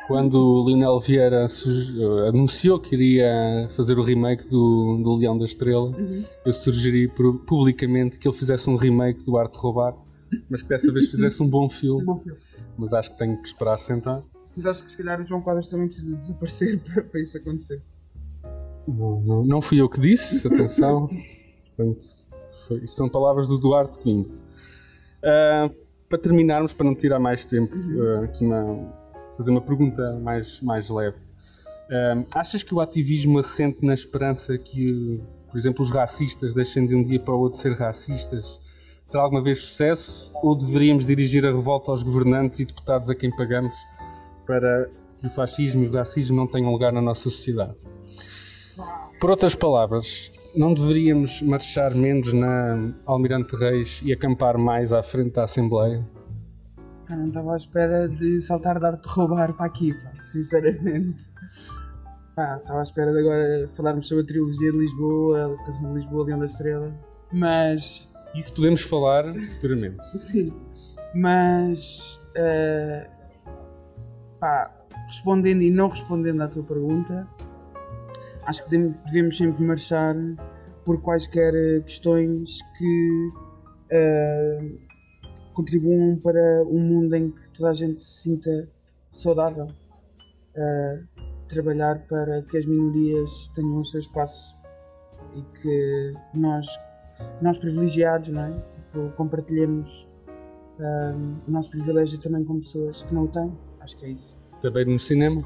Quando o Lionel Vieira eh, anunciou que iria fazer o remake do, do Leão da Estrela, Uhum. eu sugeri pu- publicamente que ele fizesse um remake do Arte Roubar, mas que dessa vez fizesse um bom filme. Bom filme. Mas acho que tenho que esperar sentar. Mas acho que se calhar o João Quadros também precisa desaparecer para, para isso acontecer. Não, não, não fui eu que disse, atenção. Portanto, foi- são palavras do Duarte Coimbra. Ah, para terminarmos, para não tirar mais tempo, ah, aqui uma, fazer uma pergunta mais, mais leve. Ah, achas que o ativismo assente na esperança que, por exemplo, os racistas deixem de um dia para o outro ser racistas? Terá alguma vez sucesso? Ou deveríamos dirigir a revolta aos governantes e deputados a quem pagamos para que o fascismo e o racismo não tenham lugar na nossa sociedade? Por outras palavras, não deveríamos marchar menos na Almirante Reis e acampar mais à frente da Assembleia? Eu não estava à espera de saltar de arte roubar para aqui, pá, sinceramente. pá, estava à espera de agora falarmos sobre a trilogia de Lisboa, a canção de Lisboa, Leão da Estrela, mas. Isso podemos falar futuramente. Sim. Mas. Uh, pá, respondendo e não respondendo à tua pergunta, acho que devemos sempre marchar por quaisquer questões que uh, contribuam para um mundo em que toda a gente se sinta saudável. Uh, trabalhar para que as minorias tenham o seu espaço e que nós, nós privilegiados, não é? Tipo, compartilhemos um, o nosso privilégio também com pessoas que não o têm. Acho que é isso. Também no cinema?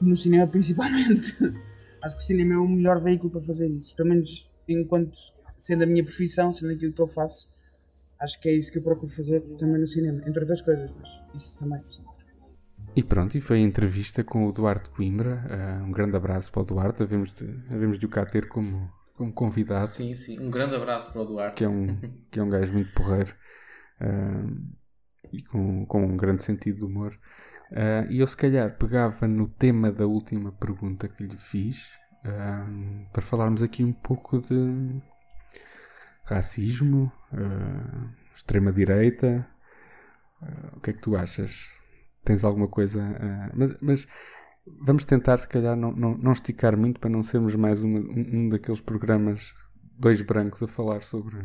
No cinema, principalmente. Acho que o cinema é o melhor veículo para fazer isso. Pelo menos enquanto sendo a minha profissão, sendo aquilo que eu faço, acho que é isso que eu procuro fazer também no cinema. Entre outras coisas, mas isso também. Sim. E pronto, e foi a entrevista com o Duarte Coimbra. Uh, um grande abraço para o Duarte. Havemos de, havemos de o cá ter como, como convidado. Sim, sim. Um grande abraço para o Duarte. Que é um, que é um gajo muito porreiro uh, e com, com um grande sentido de humor. Uh, e eu, se calhar, pegava no tema da última pergunta que lhe fiz para falarmos aqui um pouco de racismo, extrema-direita. o que é que tu achas? tens alguma coisa. Uh, mas, mas, vamos tentar, se calhar, não, não, não, esticar muito para não sermos mais uma, um, um daqueles programas, dois brancos, a falar sobre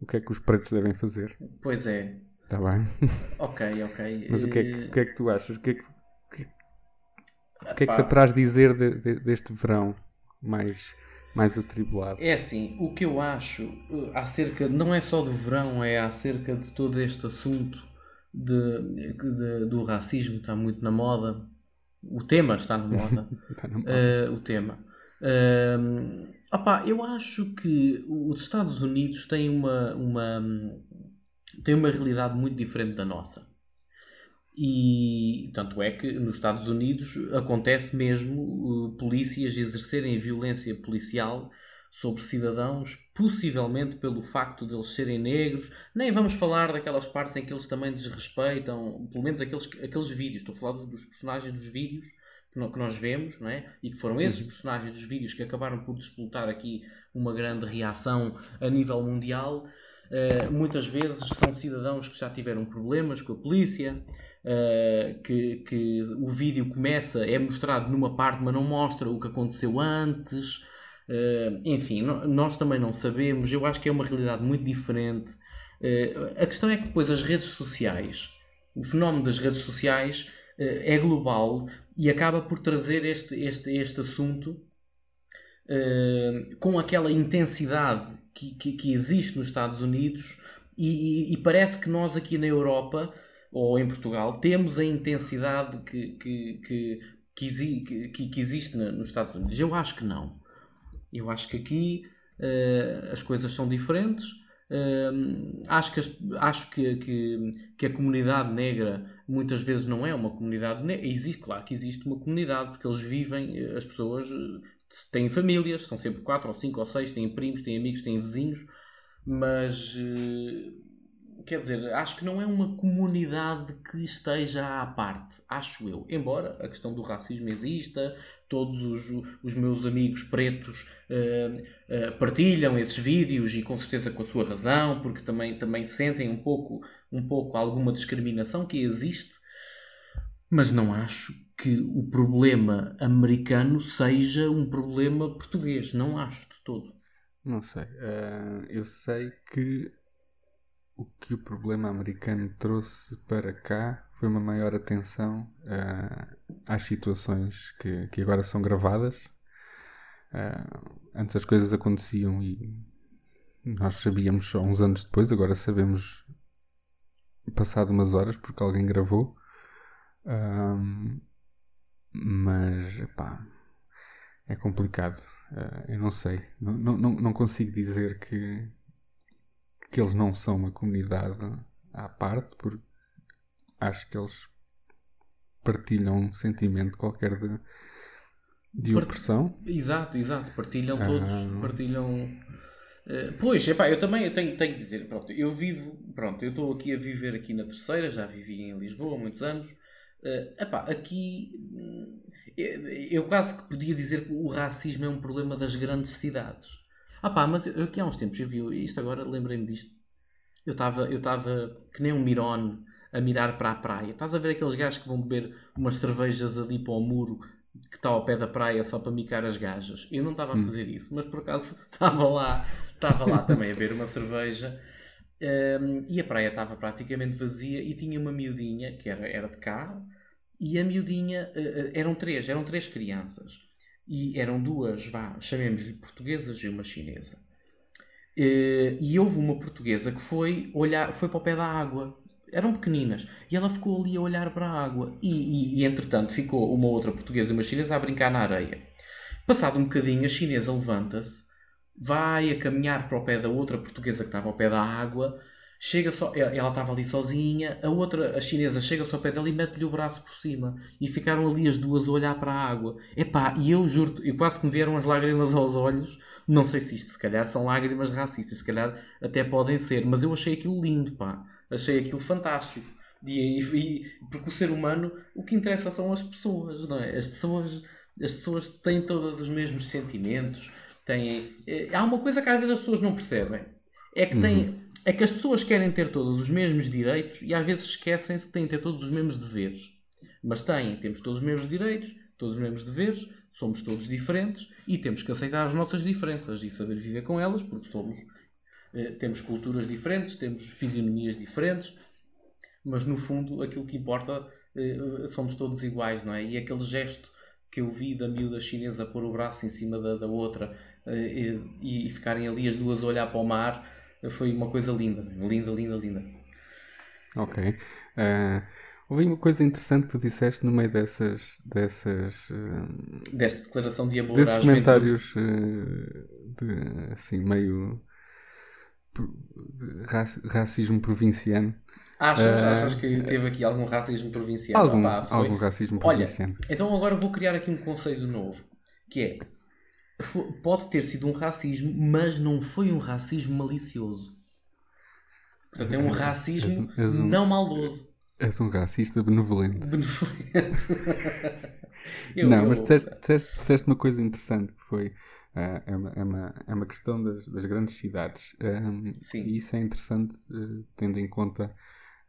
o que é que os pretos devem fazer. Pois é. Está bem. Ok, ok. mas o que, é que, o que é que tu achas? O que é que, que, o que, é que te apraz dizer de, de, deste verão mais mais atribulado. É assim, o que eu acho uh, acerca, não é só do verão, é acerca de todo este assunto de, de, do racismo está muito na moda. O tema está na moda. está na moda. Uh, o tema. Uh, opa, eu acho que os Estados Unidos têm uma, uma, têm uma realidade muito diferente da nossa. E tanto é que nos Estados Unidos acontece mesmo uh, polícias exercerem violência policial sobre cidadãos, possivelmente pelo facto de eles serem negros. Nem vamos falar daquelas partes em que eles também desrespeitam, pelo menos aqueles, aqueles vídeos. Estou a falar dos, personagens dos vídeos que, nós vemos, não é? E que foram esses uhum. personagens dos vídeos que acabaram por disputar aqui uma grande reação a nível mundial. Uh, muitas vezes são cidadãos que já tiveram problemas com a polícia. Uh, que, que o vídeo começa, é mostrado numa parte, mas não mostra o que aconteceu antes. Uh, enfim, nós também não sabemos, eu acho que é uma realidade muito diferente. Uh, a questão é que depois as redes sociais, o fenómeno das redes sociais é global e acaba por trazer este, este, este assunto com aquela intensidade que, que, que, existe nos Estados Unidos e, e, e, parece que nós aqui na Europa ou em Portugal temos a intensidade que, que, que, que, que existe nos Estados Unidos. Eu acho que não. Eu acho que aqui uh, as coisas são diferentes. Uh, acho que, acho que, que, que, a comunidade negra muitas vezes não é uma comunidade negra. Existe, claro que existe uma comunidade, porque eles vivem, as pessoas têm famílias, são sempre quatro ou cinco ou seis, têm primos, têm amigos, têm vizinhos, mas uh, quer dizer, acho que não é uma comunidade que esteja à parte, acho eu. Embora a questão do racismo exista, todos os, os meus amigos pretos uh, uh, partilham esses vídeos e com certeza com a sua razão, porque também, também sentem um pouco, um pouco alguma discriminação que existe, mas não acho que o problema americano seja um problema português. Não acho de todo. Não sei. Uh, eu sei que o que o problema americano trouxe para cá foi uma maior atenção uh, às situações que, que agora são gravadas. Uh, antes as coisas aconteciam e nós sabíamos só uns anos depois, agora sabemos passado umas horas porque alguém gravou. Uh, mas pá, é complicado. eu não sei, não, não, não consigo dizer que, que eles não são uma comunidade à parte, porque acho que eles partilham um sentimento qualquer de, de Part... opressão. Exato, exato. Partilham todos. Ah. Partilham. Uh, pois, epá, eu também eu tenho, tenho que dizer, pronto, eu vivo, pronto, eu estou aqui a viver aqui na terceira, já vivi em Lisboa há muitos anos, Uh, epá, aqui hum, eu quase que podia dizer que o racismo é um problema das grandes cidades. Ah pá, mas eu, aqui há uns tempos eu vi isto agora, lembrei-me disto. Eu estava eu estava que nem um mirone a mirar para a praia. Estás a ver aqueles gajos que vão beber umas cervejas ali para o muro que está ao pé da praia só para micar as gajas. Eu não estava a hum. fazer isso, mas por acaso estava lá, estava lá também a beber uma cerveja. Um, e a praia estava praticamente vazia e tinha uma miudinha que era, era de carro e a miudinha uh, eram três, eram três crianças e eram duas, vá, chamemos-lhe portuguesas e uma chinesa. Uh, e houve uma portuguesa que foi olhar, foi para o pé da água eram pequeninas. E ela ficou ali a olhar para a água. E, e, e, entretanto ficou uma outra portuguesa e uma chinesa a brincar na areia. Passado um bocadinho, a chinesa levanta-se, vai a caminhar para o pé da outra portuguesa que estava ao pé da água. Chega só, ela estava ali sozinha, a outra, a chinesa, chega-se ao pé dela e mete-lhe o braço por cima. E ficaram ali as duas a olhar para a água. Epá, e eu juro eu quase que me vieram as lágrimas aos olhos. Não sei se isto, se calhar, são lágrimas racistas, se calhar até podem ser, mas eu achei aquilo lindo, pá achei aquilo fantástico. E, e, porque o ser humano, o que interessa são as pessoas, não é? As pessoas, as pessoas têm todos os mesmos sentimentos. Têm, é, há uma coisa que às vezes as pessoas não percebem. É que, têm, uhum. É que as pessoas querem ter todos os mesmos direitos e às vezes esquecem-se que têm que ter todos os mesmos deveres. Mas têm, temos todos os mesmos direitos, todos os mesmos deveres, somos todos diferentes e temos que aceitar as nossas diferenças e saber viver com elas porque somos eh, temos culturas diferentes, temos fisionomias diferentes, mas no fundo aquilo que importa eh, somos todos iguais, não é? E aquele gesto que eu vi da miúda chinesa pôr o braço em cima da, da outra eh, e, e, ficarem ali as duas a olhar para o mar foi uma coisa linda, linda, linda, linda. Ok. Uh, houve uma coisa interessante que tu disseste no meio dessas. dessas uh, Desta declaração de amor desses comentários uh, de, assim, meio racismo provinciano. Achas, achas que teve aqui algum racismo provinciano? Algum, Opa, algum racismo provinciano. Olha, então agora vou criar aqui um conceito novo, que é pode ter sido um racismo, mas não foi um racismo malicioso. Portanto, é um racismo és és um, não maldoso. És um racista benevolente. Benevolente. eu, não, eu, mas disseste, disseste, disseste, uma coisa interessante que foi Uh, é, uma, é, uma, é uma questão das, das grandes cidades. Sim. E isso é interessante, uh, tendo em conta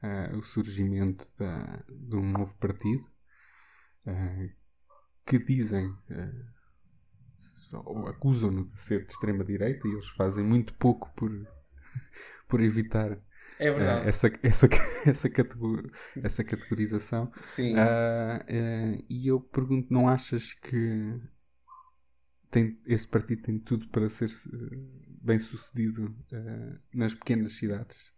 uh, o surgimento da, de um novo partido que dizem acusam-no de ser de extrema-direita e eles fazem muito pouco por, por evitar é essa, essa, essa, categor, essa categorização. Sim. e eu pergunto: não achas que tem, esse partido tem tudo para ser uh, bem sucedido uh, nas pequenas cidades.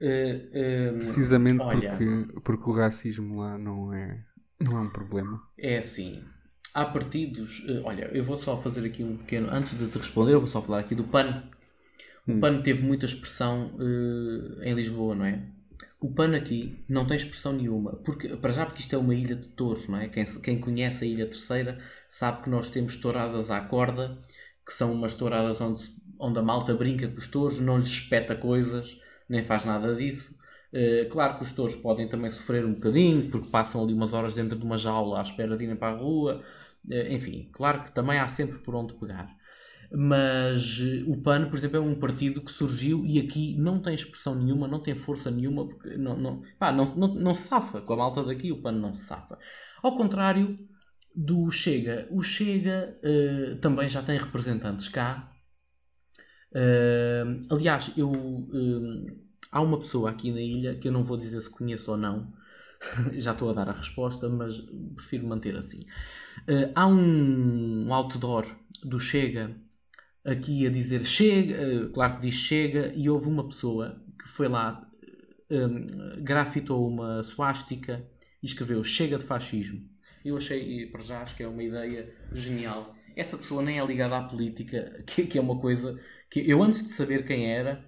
Uh, Precisamente olha, porque, porque o racismo lá não é, não é um problema. É assim. Há partidos. olha, eu vou só fazer aqui um pequeno. Antes de te responder, eu vou só falar aqui do PAN. O hum. PAN teve muita expressão em Lisboa, não é? O pano aqui não tem expressão nenhuma, porque, para já porque isto é uma ilha de touros, não é? Quem, quem conhece a Ilha Terceira sabe que nós temos touradas à corda, que são umas touradas onde, onde a malta brinca com os touros, não lhes espeta coisas, nem faz nada disso. Uh, claro que os touros podem também sofrer um bocadinho, porque passam ali umas horas dentro de uma jaula à espera de irem para a rua. Uh, enfim, claro que também há sempre por onde pegar mas eh, o PAN, por exemplo, é um partido que surgiu e aqui não tem expressão nenhuma, não tem força nenhuma, porque não, não, pá, não, não, não se safa. Com a malta daqui, o PAN não se safa. Ao contrário do Chega. O Chega uh, também já tem representantes cá. Uh, aliás, eu, uh, há uma pessoa aqui na ilha que eu não vou dizer se conheço ou não. já estou a dar a resposta, mas prefiro manter assim. há um outdoor do Chega aqui a dizer chega, eh, claro que diz chega, e houve uma pessoa que foi lá, um, ehm, grafitou uma suástica e escreveu chega de fascismo. Eu achei, para já, acho que é uma ideia genial. Essa pessoa nem é ligada à política, que, que é uma coisa que eu, antes de saber quem era,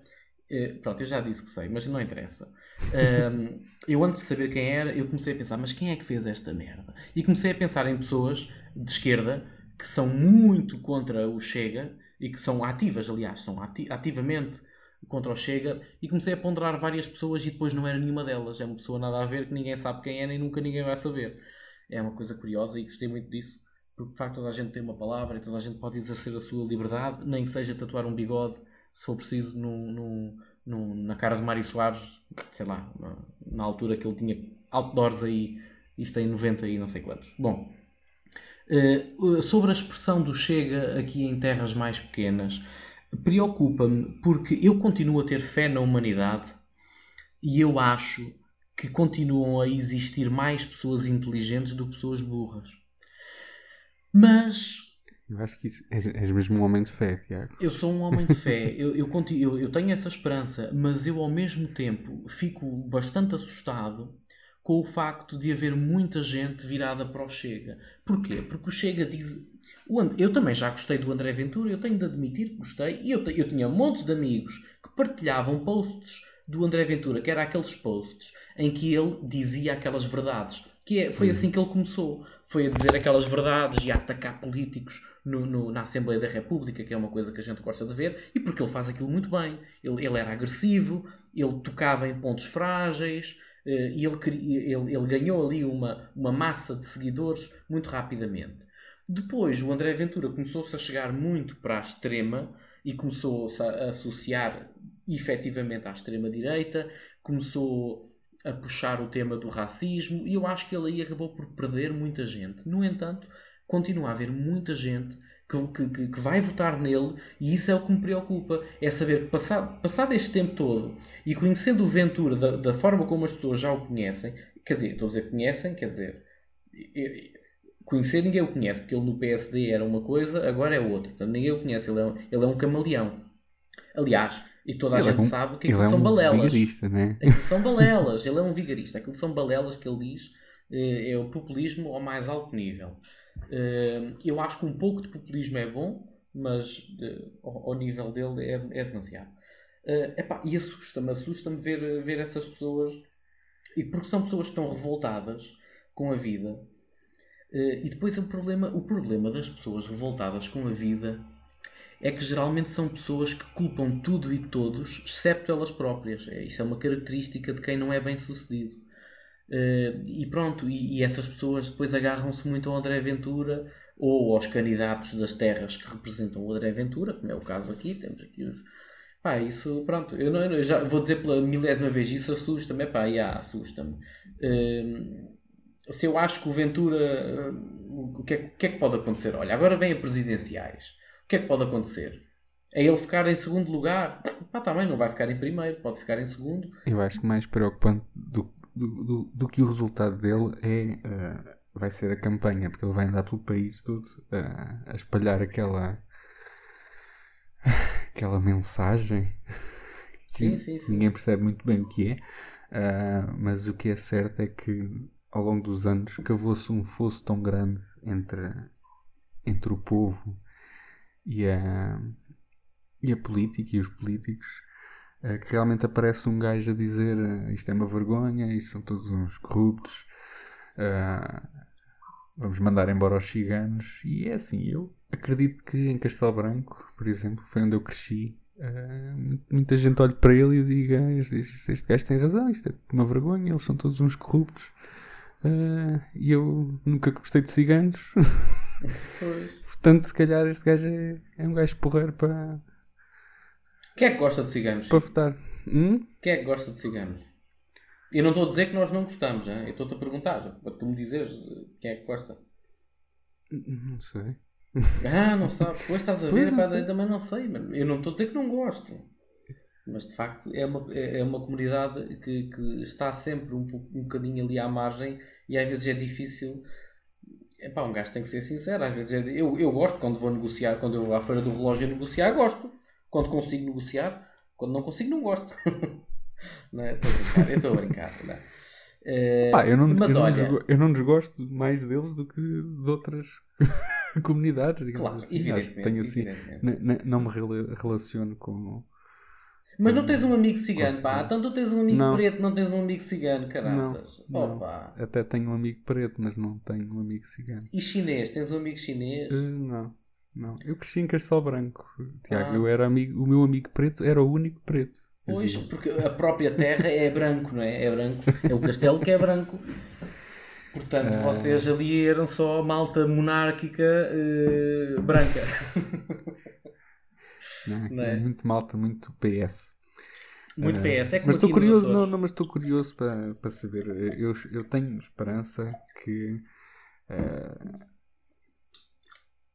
eh, pronto, eu já disse que sei, mas não interessa. Um, eu antes de saber quem era, eu comecei a pensar, mas quem é que fez esta merda? E comecei a pensar em pessoas de esquerda que são muito contra o Chega e que são ativas, aliás, são ati ativamente contra o Chega e comecei a ponderar várias pessoas e depois não era nenhuma delas. É uma pessoa nada a ver que ninguém sabe quem é nem nunca ninguém vai saber. É uma coisa curiosa e gostei muito disso porque de facto toda a gente tem uma palavra e toda a gente pode exercer a sua liberdade, nem que seja tatuar um bigode se for preciso na cara de Mário Soares, sei lá, na, na, altura que ele tinha outdoors aí, isto em 90 e não sei quantos. Bom, uh, sobre a expressão do Chega aqui em terras mais pequenas, preocupa-me porque eu continuo a ter fé na humanidade e eu acho que continuam a existir mais pessoas inteligentes do que pessoas burras. Mas. Eu acho que isso, és, és, mesmo um homem de fé, Tiago. Eu sou um homem de fé, eu, eu, eu, eu tenho essa esperança, mas eu ao mesmo tempo fico bastante assustado com o facto de haver muita gente virada para o Chega. Porquê? Porque o Chega diz. Eu também já gostei do André Ventura, eu tenho de admitir que gostei, e eu, eu tinha montes de amigos que partilhavam posts do André Ventura, que era aqueles posts em que ele dizia aquelas verdades. Que é, foi hum. assim que ele começou. Foi a dizer aquelas verdades e a atacar políticos no, no, na Assembleia da República, que é uma coisa que a gente gosta de ver, e porque ele faz aquilo muito bem. Ele, ele era agressivo, ele tocava em pontos frágeis, eh, e ele, ele, ele, ganhou ali uma, uma massa de seguidores muito rapidamente. Depois, o André Ventura começou-se a chegar muito para a extrema e começou-se a associar efetivamente à extrema-direita, começou a puxar o tema do racismo e eu acho que ele aí acabou por perder muita gente. No entanto, continua a haver muita gente que, que, que, vai votar nele e isso é o que me preocupa. É saber que passado, passado este tempo todo e conhecendo o Ventura da, da, forma como as pessoas já o conhecem, quer dizer, estou a dizer conhecem, quer dizer, conhecer ninguém o conhece, porque ele no PSD era uma coisa, agora é outra. Portanto, ninguém o conhece, ele é, ele é um camaleão. Aliás, e toda a ele é gente é um, sabe que aquilo é são um balelas. Vigarista, né? Aquilo são balelas, ele é um vigarista. Aquilo são balelas que ele diz eh, é o populismo ao mais alto nível. Eu acho que um pouco de populismo é bom, mas ao nível dele é, é demasiado. Epá, e assusta-me, assusta-me ver, ver essas pessoas, e porque são pessoas que estão revoltadas com a vida. E depois o problema, o problema das pessoas revoltadas com a vida é que geralmente são pessoas que culpam tudo e todos, excepto elas próprias. É, isso é uma característica de quem não é bem sucedido. Uh, e pronto, e, e, essas pessoas depois agarram-se muito ao André Ventura ou aos candidatos das terras que representam o André Ventura, como é o caso aqui, temos aqui os. Pá, isso, pronto, eu, não, eu já vou dizer pela milésima vez, isso assusta-me, pá, yeah, assusta-me. Uh, se eu acho que o Ventura, uh, o, que é, o que é que pode acontecer? Olha, agora vem a presidenciais que é que pode acontecer? É ele ficar em segundo lugar? Ah, também não vai ficar em primeiro, pode ficar em segundo. Eu acho que mais preocupante do, do, do, do que o resultado dele é. Uh, vai ser a campanha, porque ele vai andar pelo país todo uh, a espalhar aquela. aquela mensagem. Sim, sim, sim. Ninguém percebe muito bem o que é, uh, mas o que é certo é que ao longo dos anos cavou-se um fosso tão grande entre, entre o povo e a, e a política e os políticos que realmente aparece um gajo a dizer uh, isto é uma vergonha, isto são todos uns corruptos, uh, vamos mandar embora os ciganos. E é assim, eu acredito que em Castelo Branco, por exemplo, foi onde eu cresci. muita gente olha para ele e diga este, este gajo tem razão, isto é uma vergonha, eles são todos uns corruptos. e eu nunca gostei de ciganos. Portanto, se calhar este gajo é, é um gajo porreiro para. Quem é que gosta de ciganos? Para votar. Hum? Quem é que gosta de ciganos? Eu não estou a dizer que nós não gostamos, hein? eu estou-te a perguntar, para tu me dizeres quem é que gosta. Não sei. Ah, não sabe. Pois estás a ver, pá, eu também não sei, mano. Eu não estou a dizer que não gosto. Mas de facto é uma, é, é uma comunidade que, que está sempre um, um bocadinho ali à margem e às vezes é difícil Epá, um gajo tem que ser sincero. Às vezes eu, eu gosto quando vou negociar, quando eu vou à feira do relógio negociar, gosto. Quando consigo negociar, quando não consigo, não gosto. não é? Estou a brincar, eu estou a brincar. Uh, Pá, eu, não, mas eu, olha, não eu não desgosto mais deles do que de outras comunidades, digamos claro, assim. Evidentemente, tenho assim não me relaciono com, mas não tens um amigo cigano, pá. Então tu tens um amigo não. preto, não tens um amigo cigano, caraças. Não, Opa. Até tenho um amigo preto, mas não tenho um amigo cigano. E chinês? Tens um amigo chinês? Uh, não. Não, eu cresci em Castelo Branco, Tiago. Ah. Eu era amigo, o meu amigo preto era o único preto. Pois, porque a própria terra é branco, não é? É branco. É o castelo que é branco. Portanto, vocês ali eram só malta monárquica eh, branca. Não, Não é? é muito malta, muito PS. Muito Eh, PS. É como mas estou curioso, não, não, mas estou curioso para, para saber. Eu, eu tenho esperança que, eh,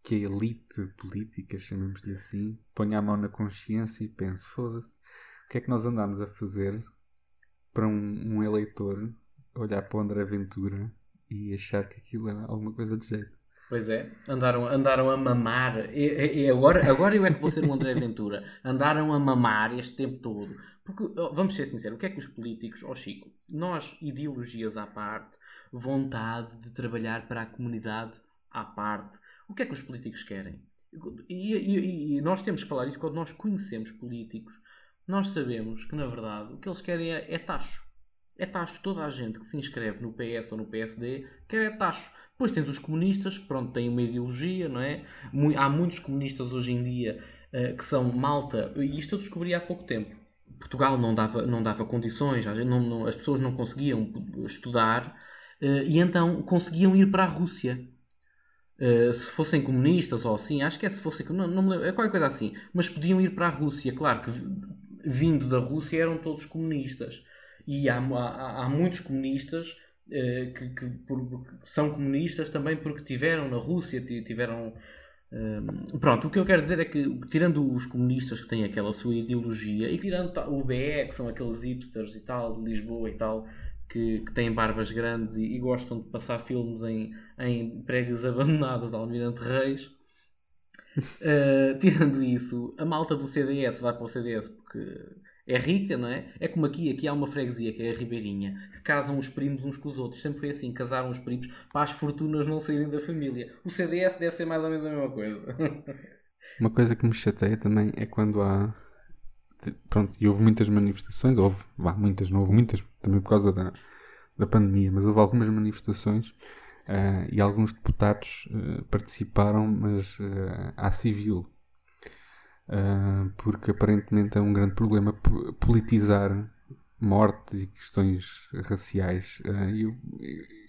que a elite política, chamemos-lhe assim, ponha a mão na consciência e pense: foda-se, o que é que nós andamos a fazer para um, um eleitor olhar para o André Ventura e achar que aquilo é alguma coisa de jeito? Pois é, andaram, andaram a mamar. E, e- agora, agora eu é que vou ser um André Ventura. Andaram a mamar este tempo todo. Porque, oh, vamos ser sinceros, o que é que os políticos, ó Chico, nós, ideologias à parte, vontade de trabalhar para a comunidade à parte, o que é que os políticos querem? E, e- e nós temos que falar isso quando nós conhecemos políticos. Nós sabemos que, na verdade, o que eles querem é, é. É tacho. Toda a gente que se inscreve no PS ou no PSD quer é tacho. Depois tens os comunistas, pronto, têm uma ideologia, não é? Há muitos comunistas hoje em dia eh, que são malta, e isto eu descobri há pouco tempo. Portugal não dava, não dava condições, não- não- as pessoas não conseguiam estudar eh, e então conseguiam ir para a Rússia. Eh, se fossem comunistas ou assim, acho que é se fossem, não, não me lembro, é qualquer coisa assim, mas podiam ir para a Rússia, claro que vi- vindo da Rússia eram todos comunistas. E há, há, há muitos comunistas eh, que, que por- que são comunistas também porque tiveram na Rússia, ti- tiveram. eh, pronto, o que eu quero dizer é que, tirando os comunistas que têm aquela sua ideologia e tirando o BE, que são aqueles hipsters e tal, de Lisboa e tal, que, que têm barbas grandes e, e gostam de passar filmes em, em prédios abandonados de Almirante Reis. eh, tirando isso, a malta do CDS vai para o CDS porque é rica, não é? É como aqui, aqui há uma freguesia que é a Ribeirinha, que casam os primos uns com os outros. Sempre foi assim, casaram os primos para as fortunas não saírem da família. O CDS deve ser mais ou menos a mesma coisa. Uma coisa que me chateia também é quando há. Pronto, e houve muitas manifestações, houve, vá, muitas, não houve muitas, também por causa da, da pandemia, mas houve algumas manifestações ah, e alguns deputados ah, participaram, mas ah, à civil. Porque aparentemente é um grande problema po- politizar mortes e questões raciais. E eu,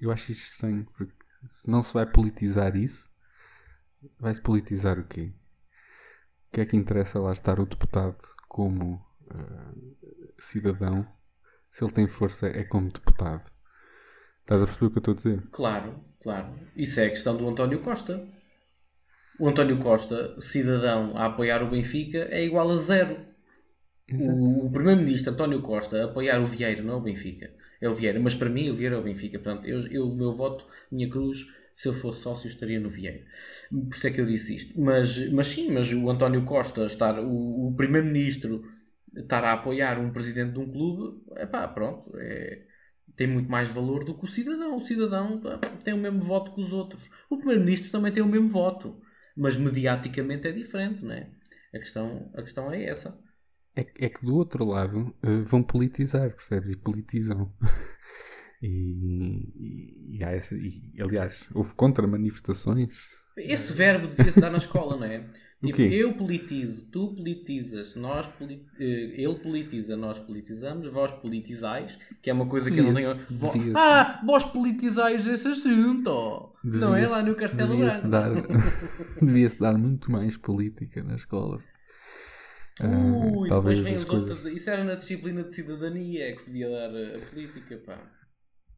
eu acho isso estranho, porque se não se vai politizar isso, vai-se politizar o quê? O que é que interessa lá estar o deputado como cidadão se ele tem força é como deputado? Estás a perceber o que eu estou a dizer? Claro, claro. Isso é a questão do António Costa. O António Costa, cidadão a apoiar o Benfica, é igual a zero. O, o primeiro-ministro António Costa a apoiar o Vieira, não é o Benfica. É o Vieira, mas para mim o Vieira é o Benfica. Portanto, eu, eu, o meu voto, minha cruz, se eu fosse sócio, estaria no Vieira. Por isso é que eu disse isto. Mas, mas sim, mas o António Costa, estar, o, o primeiro-ministro estar a apoiar um presidente de um clube, epá, pronto, é, tem muito mais valor do que o cidadão. O cidadão tem o mesmo voto que os outros. O primeiro-ministro também tem o mesmo voto, mas mediaticamente é diferente, não é? A questão, a questão é essa. É, é que do outro lado eh, vão politizar, percebes? E politizam. E, e, e há essa, e, aliás, houve contra-manifestações. Esse verbo devia-se dar na escola, não é? Tipo, eu politizo, tu politizas, nós eh, ele politiza, nós politizamos, vós politizais, que é uma coisa que eu não tenho. Vo-. Ah, vós politizais esse assunto! não é lá no Castelo devia-se Branco. devia-se dar muito mais política na escola. Ui, talvez depois vem as coisas. outros. Isso era na disciplina de cidadania é que se devia dar eh, a política, pá.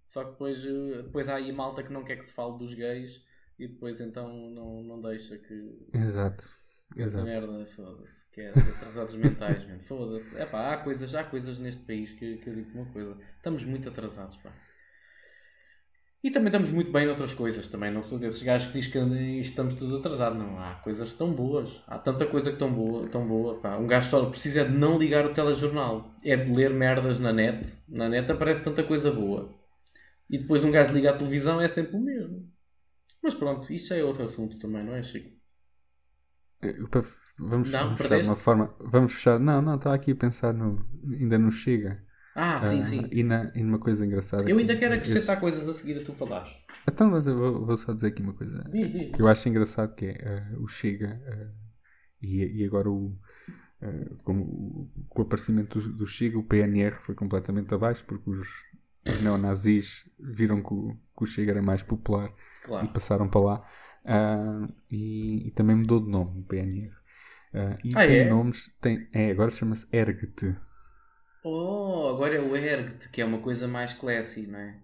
Só que depois, eh, depois há aí malta que não quer que se fale dos gays e depois então não, não deixa que. Exato. Essa Exato. merda, foda-se. Que é os atrasados mentais, mano. Foda-se. É pá, há coisas, há coisas neste país que, que eu digo uma coisa. Estamos muito atrasados, pá. E também estamos muito bem noutras coisas também. Não sou desses gajos que diz que estamos todos atrasados. Não, há coisas tão boas. Há tanta coisa que tão boa, tão boa, pá. Um gajo só precisa de não ligar o telejornal. É de ler merdas na net. Na net aparece tanta coisa boa. E depois um gajo liga a televisão é sempre o mesmo. Mas pronto, isso é outro assunto também, não é, Chico? Pa- Vamos, Não, vamos fechar de uma forma. Vamos fechar. Não, não, estava aqui a pensar no. Ainda não chega. Ah, sim, Ah, sim. E, na, e numa coisa engraçada. Eu que ainda quero esse- acrescentar coisas a seguir a tu falares. Então, mas eu vou, vou só dizer aqui uma coisa. Diz, diz. que eu acho engraçado que é eh, o Chega eh, e, e agora o, como o, com o aparecimento do, do Chega, o PNR foi completamente abaixo porque os, os neonazis viram que o, que o Chega era mais popular e Claro. passaram para lá. Ah, e, e também mudou de nome o PNR. Ah, e Ah, tem é? nomes, tem, é, agora chama-se Ergt. Oh, agora é o Ergt, que é uma coisa mais classy, não é?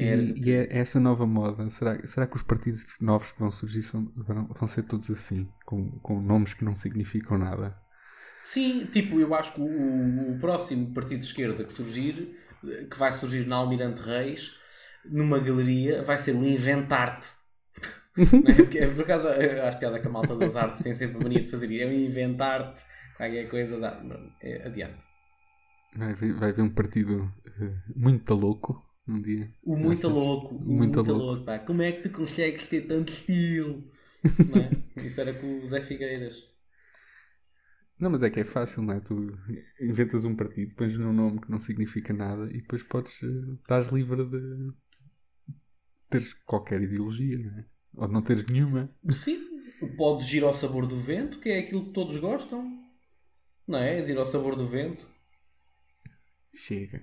E, Ergt. e é essa nova moda. Será, será que os partidos novos que vão surgir são- vão, vão ser todos assim? Com, com nomes que não significam nada? Sim, tipo, eu acho que o, o próximo partido de esquerda que surgir, que vai surgir na Almirante Reis, numa galeria, vai ser o Inventarte. Não é? Por acaso, acho piada que a malta das artes tem sempre a mania de fazer. É o Inventarte, qualquer coisa dá. Não, é, adiante. Vai haver, vai um partido eh, muito louco um dia. O muito Achas? louco, o Muito muito, louco. louco. pá. Como é que tu consegues ter tanto estilo? É? Isso era com o Zé Figueiras. Não, mas é que é fácil, não é? Tu inventas um partido, pões num nome que não significa nada e depois podes. eh, estás livre de teres qualquer ideologia, não é? Ou de não teres nenhuma. Sim, podes ir ao sabor do vento, que é aquilo que todos gostam. Não é? De ir ao sabor do vento. Chega.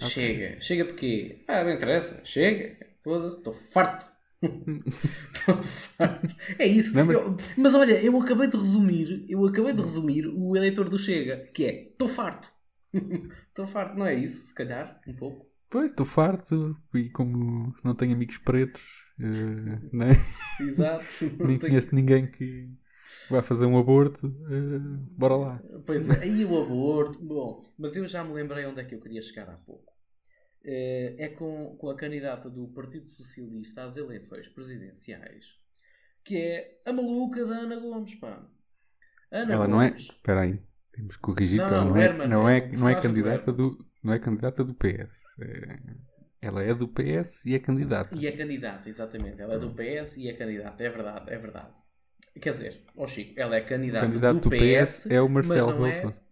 Chega. Chega de quê? Ah, não interessa. Chega. Foda-se, estou farto. É isso. Não, mas- Eu- mas olha, eu acabei de resumir, eu acabei de resumir o eleitor do Chega, que é estou farto. Estou farto, não é isso? Se calhar, um pouco. Pois, estou farto e como não tenho amigos pretos, eh, né? Exato. Não nem tenho- conheço ninguém que vai fazer um aborto, eh, bora lá. Pois é, aí o aborto. Bom, mas eu já me lembrei onde é que eu queria chegar há pouco. Eh, É com, com a candidata do Partido Socialista às eleições presidenciais, que é a maluca da Ana Gomes, pá. Ana Ela não é. Gomes. Espera aí, temos que corrigir Não, que ela não, não é, Herman, não é é, não é candidata do. Não é candidata do PS. É- ela é do PS e é candidata. E é candidata, exatamente. Ela é do PS e é candidata, é verdade, é verdade. Quer dizer, ó Chico, ela é candidata do do PS é o Marcelo é- Rebelo Sousa.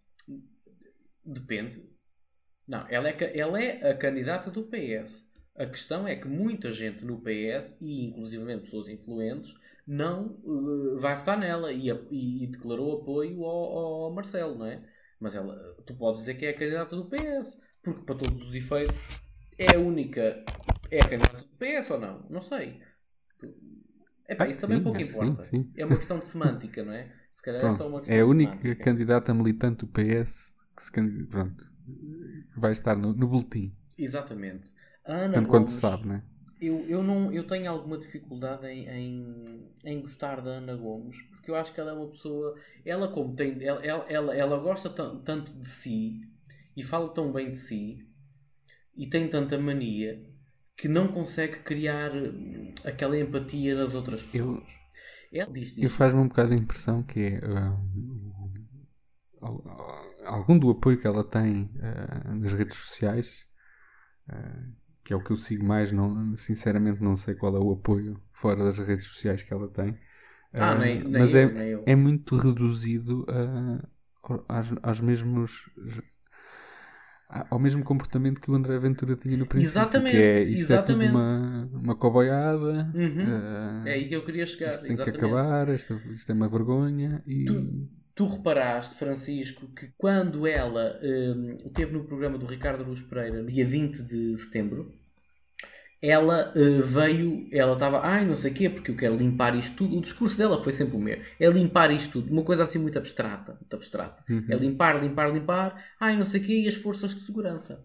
Depende. Não, ela é, ela é a candidata do PS. A questão é que muita gente no PS, e inclusivamente pessoas influentes, não eh, vai votar nela e, a- e declarou apoio ao, ao Marcelo, não é? Mas ela, tu podes dizer que é a candidata do PS, porque para todos os efeitos é a única. É a candidata do PS ou não? Não sei. Epá, Acho isso que também sim, pouco importa. sim, sim. É uma questão de semântica, não é? Se calhar é só uma Pronto, questão é a única semântica. candidata militante do PS que, se candid- pronto, que vai estar no, no boletim. Exatamente. A Ana Tanto quanto Gomes, se sabe, né? Eu, eu, não, eu tenho alguma dificuldade em, em, em gostar da Ana Gomes, porque eu acho que ela é uma pessoa. Ela, como tem. Ela, ela, ela, gosta tan- tanto de si e fala tão bem de si e tem tanta mania que não consegue criar aquela empatia nas outras pessoas. Ela diz E disso. faz-me um bocado a impressão que é ah, algum do apoio que ela tem ah, nas redes sociais, ah, que é o que eu sigo mais, não, sinceramente não sei qual é o apoio fora das redes sociais que ela tem. Ah, nem, nem mas eu, é, é muito reduzido aos, aos mesmos ao mesmo comportamento que o André Ventura tinha no princípio Exatamente, que é, isto exatamente. é uma, uma coboiada Uhum. ah, É aí que eu queria chegar. isto tem exatamente. que acabar isto, isto é uma vergonha e Tu- Tu reparaste, Francisco, que quando ela hum, esteve no programa do Ricardo Luz Pereira, dia 20 de setembro, ela eh, veio, ela estava, ai não sei o quê, porque eu quero limpar isto tudo. O discurso dela foi sempre o mesmo. É limpar isto tudo, uma coisa assim muito abstrata. Muito abstrata. Uhum. É limpar, limpar, limpar, ai não sei o quê, e as forças de segurança.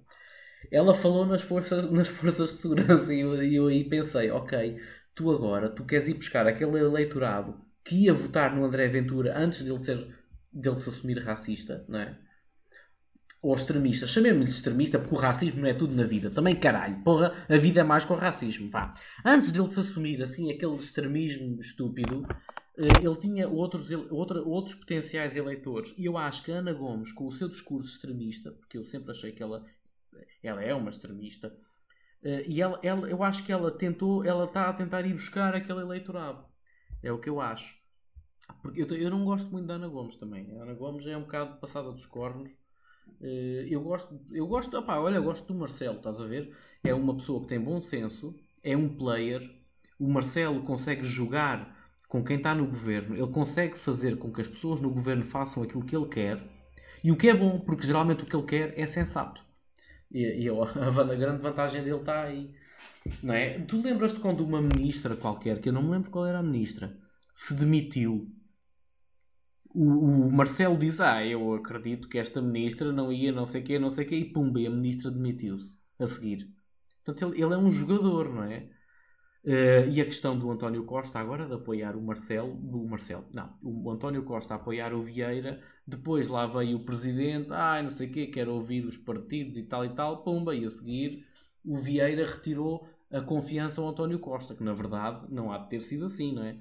Ela falou nas forças, nas forças de segurança e eu, eu aí pensei, ok, tu agora, tu queres ir buscar aquele eleitorado que ia votar no André Ventura antes dele, ser, dele se assumir racista, não é? Ou extremista. Chamemos-lhe extremista porque o racismo não é tudo na vida. Também caralho. Porra, a vida é mais que o racismo. Vá. Antes dele se assumir assim aquele extremismo estúpido, eh, ele tinha outros, outra- outros potenciais eleitores. E eu acho que a Ana Gomes, com o seu discurso extremista, porque eu sempre achei que ela, ela é uma extremista, eh, e ela, ela- eu acho que ela tentou, ela está a tentar ir buscar aquele eleitorado. É o que eu acho. Porque eu, eu não gosto muito da Ana Gomes também. A Ana Gomes é um bocado passada dos cornos. Uh, eu gosto, eu gosto, olha, eu gosto do Marcelo, estás a ver? É uma pessoa que tem bom senso, é um player. O Marcelo consegue jogar com quem está no governo, ele consegue fazer com que as pessoas no governo façam aquilo que ele quer. E o que é bom, porque geralmente o que ele quer é sensato. E, e a, a, grande vantagem dele está aí. Não é? Tu lembras-te quando uma ministra qualquer, que eu não me lembro qual era a ministra, se demitiu o, o, Marcelo diz: Ah, eu acredito que esta ministra não ia, não sei o quê, não sei o quê, e pumba, e a ministra demitiu-se a seguir. Portanto, ele, ele, é um jogador, não é? Uh, e a questão do António Costa agora de apoiar o Marcelo, o Marcelo, não, o António Costa a apoiar o Vieira, depois lá veio o presidente, ah, não sei o quê, quer ouvir os partidos e tal e tal, pumba, e a seguir o Vieira retirou a confiança ao António Costa, que na verdade não há de ter sido assim, não é?